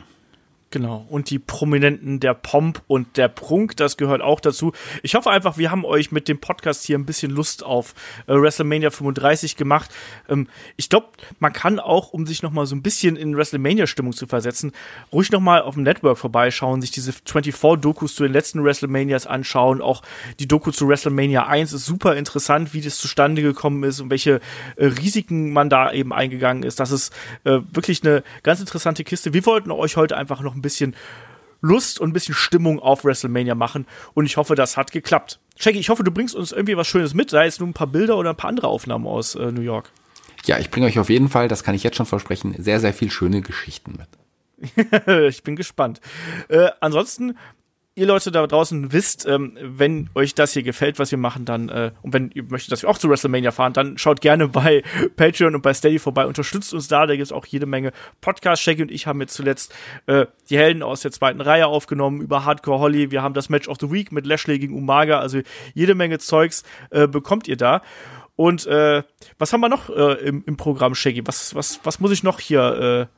Genau. Und die Prominenten, der Pomp und der Prunk, das gehört auch dazu. Ich hoffe einfach, wir haben euch mit dem Podcast hier ein bisschen Lust auf äh, WrestleMania 35 gemacht. Ähm, ich glaube, man kann auch, um sich nochmal so ein bisschen in WrestleMania-Stimmung zu versetzen, ruhig nochmal auf dem Network vorbeischauen, sich diese 24-Dokus zu den letzten WrestleManias anschauen. Auch die Doku zu WrestleMania 1 ist super interessant, wie das zustande gekommen ist und welche äh, Risiken man da eben eingegangen ist. Das ist äh, wirklich eine ganz interessante Kiste. Wir wollten euch heute einfach noch ein bisschen Lust und ein bisschen Stimmung auf WrestleMania machen. Und ich hoffe, das hat geklappt. Shaggy, ich hoffe, du bringst uns irgendwie was Schönes mit, sei es nur ein paar Bilder oder ein paar andere Aufnahmen aus äh, New York. Ja, ich bringe euch auf jeden Fall, das kann ich jetzt schon versprechen, sehr, sehr viel schöne Geschichten mit. ich bin gespannt. Äh, ansonsten ihr Leute da draußen wisst, ähm, wenn euch das hier gefällt, was wir machen, dann, äh, und wenn ihr möchtet, dass wir auch zu WrestleMania fahren, dann schaut gerne bei Patreon und bei Steady vorbei, unterstützt uns da, da gibt es auch jede Menge Podcasts. Shaggy und ich haben jetzt zuletzt äh, die Helden aus der zweiten Reihe aufgenommen über Hardcore Holly. Wir haben das Match of the Week mit Lashley gegen Umaga, also jede Menge Zeugs äh, bekommt ihr da. Und äh, was haben wir noch äh, im, im Programm, Shaggy? Was, was, was muss ich noch hier äh,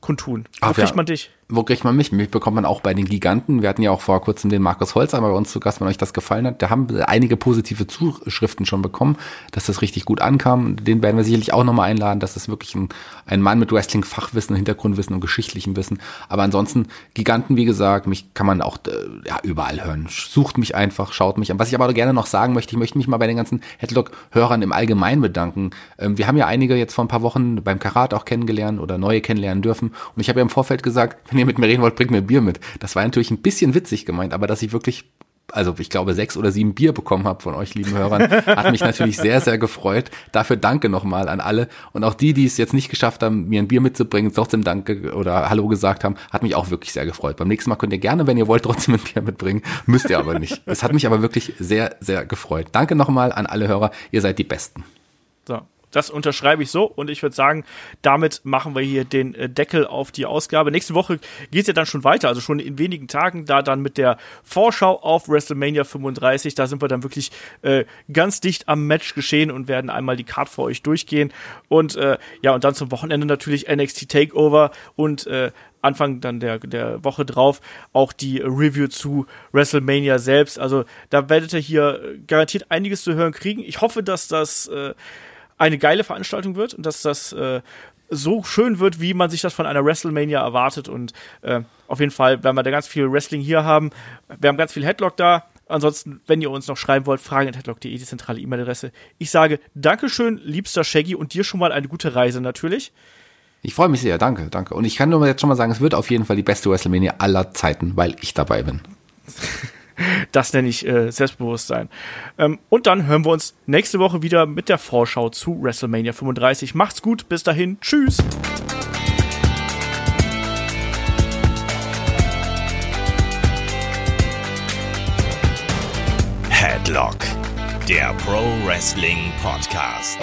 kundtun? Wo Ach, kriegt ja. man dich? Wo kriegt man mich? Mich bekommt man auch bei den Giganten. Wir hatten ja auch vor kurzem den Markus Holzheimer bei uns zu Gast, wenn euch das gefallen hat. Da haben einige positive Zuschriften schon bekommen, dass das richtig gut ankam. Den werden wir sicherlich auch nochmal einladen. Das ist wirklich ein, ein Mann mit Wrestling-Fachwissen, Hintergrundwissen und geschichtlichem Wissen. Aber ansonsten, Giganten, wie gesagt, mich kann man auch äh, ja, überall hören. Sucht mich einfach, schaut mich an. Was ich aber gerne noch sagen möchte, ich möchte mich mal bei den ganzen Headlock-Hörern im Allgemeinen bedanken. Ähm, wir haben ja einige jetzt vor ein paar Wochen beim Karat auch kennengelernt oder neue kennenlernen dürfen. Und ich habe ja im Vorfeld gesagt, wenn ihr mit mir reden wollt, bringt mir Bier mit. Das war natürlich ein bisschen witzig gemeint, aber dass ich wirklich also ich glaube, sechs oder sieben Bier bekommen habe von euch, lieben Hörern, hat mich natürlich sehr, sehr gefreut. Dafür danke nochmal an alle. Und auch die, die es jetzt nicht geschafft haben, mir ein Bier mitzubringen, trotzdem Danke oder Hallo gesagt haben, hat mich auch wirklich sehr gefreut. Beim nächsten Mal könnt ihr gerne, wenn ihr wollt, trotzdem ein Bier mitbringen. Müsst ihr aber nicht. Es hat mich aber wirklich sehr, sehr gefreut. Danke nochmal an alle Hörer. Ihr seid die Besten. So, das unterschreibe ich so und ich würde sagen, damit machen wir hier den äh, Deckel auf die Ausgabe. Nächste Woche geht es ja dann schon weiter, also schon in wenigen Tagen, da dann mit der Vorschau auf WrestleMania 35. Da sind wir dann wirklich äh, ganz dicht am Match geschehen und werden einmal die Card für euch durchgehen. Und äh, ja, und dann zum Wochenende natürlich NXT Takeover und äh, Anfang dann der, der Woche drauf auch die Review zu WrestleMania selbst. Also da werdet ihr hier garantiert einiges zu hören kriegen. Ich hoffe, dass das äh, eine geile Veranstaltung wird und dass das äh, so schön wird, wie man sich das von einer WrestleMania erwartet. Und äh, auf jeden Fall werden wir da ganz viel Wrestling hier haben. Wir haben ganz viel Headlock da. Ansonsten, wenn ihr uns noch schreiben wollt, fragen.headlock.de, die zentrale E-Mail-Adresse. Ich sage Dankeschön, liebster Shaggy, und dir schon mal eine gute Reise natürlich. Ich freue mich sehr, danke, danke. Und ich kann nur jetzt schon mal sagen, es wird auf jeden Fall die beste WrestleMania aller Zeiten, weil ich dabei bin. Das nenne ich äh, Selbstbewusstsein. Ähm, und dann hören wir uns nächste Woche wieder mit der Vorschau zu WrestleMania 35. Macht's gut, bis dahin, tschüss. Headlock, der Pro Wrestling Podcast.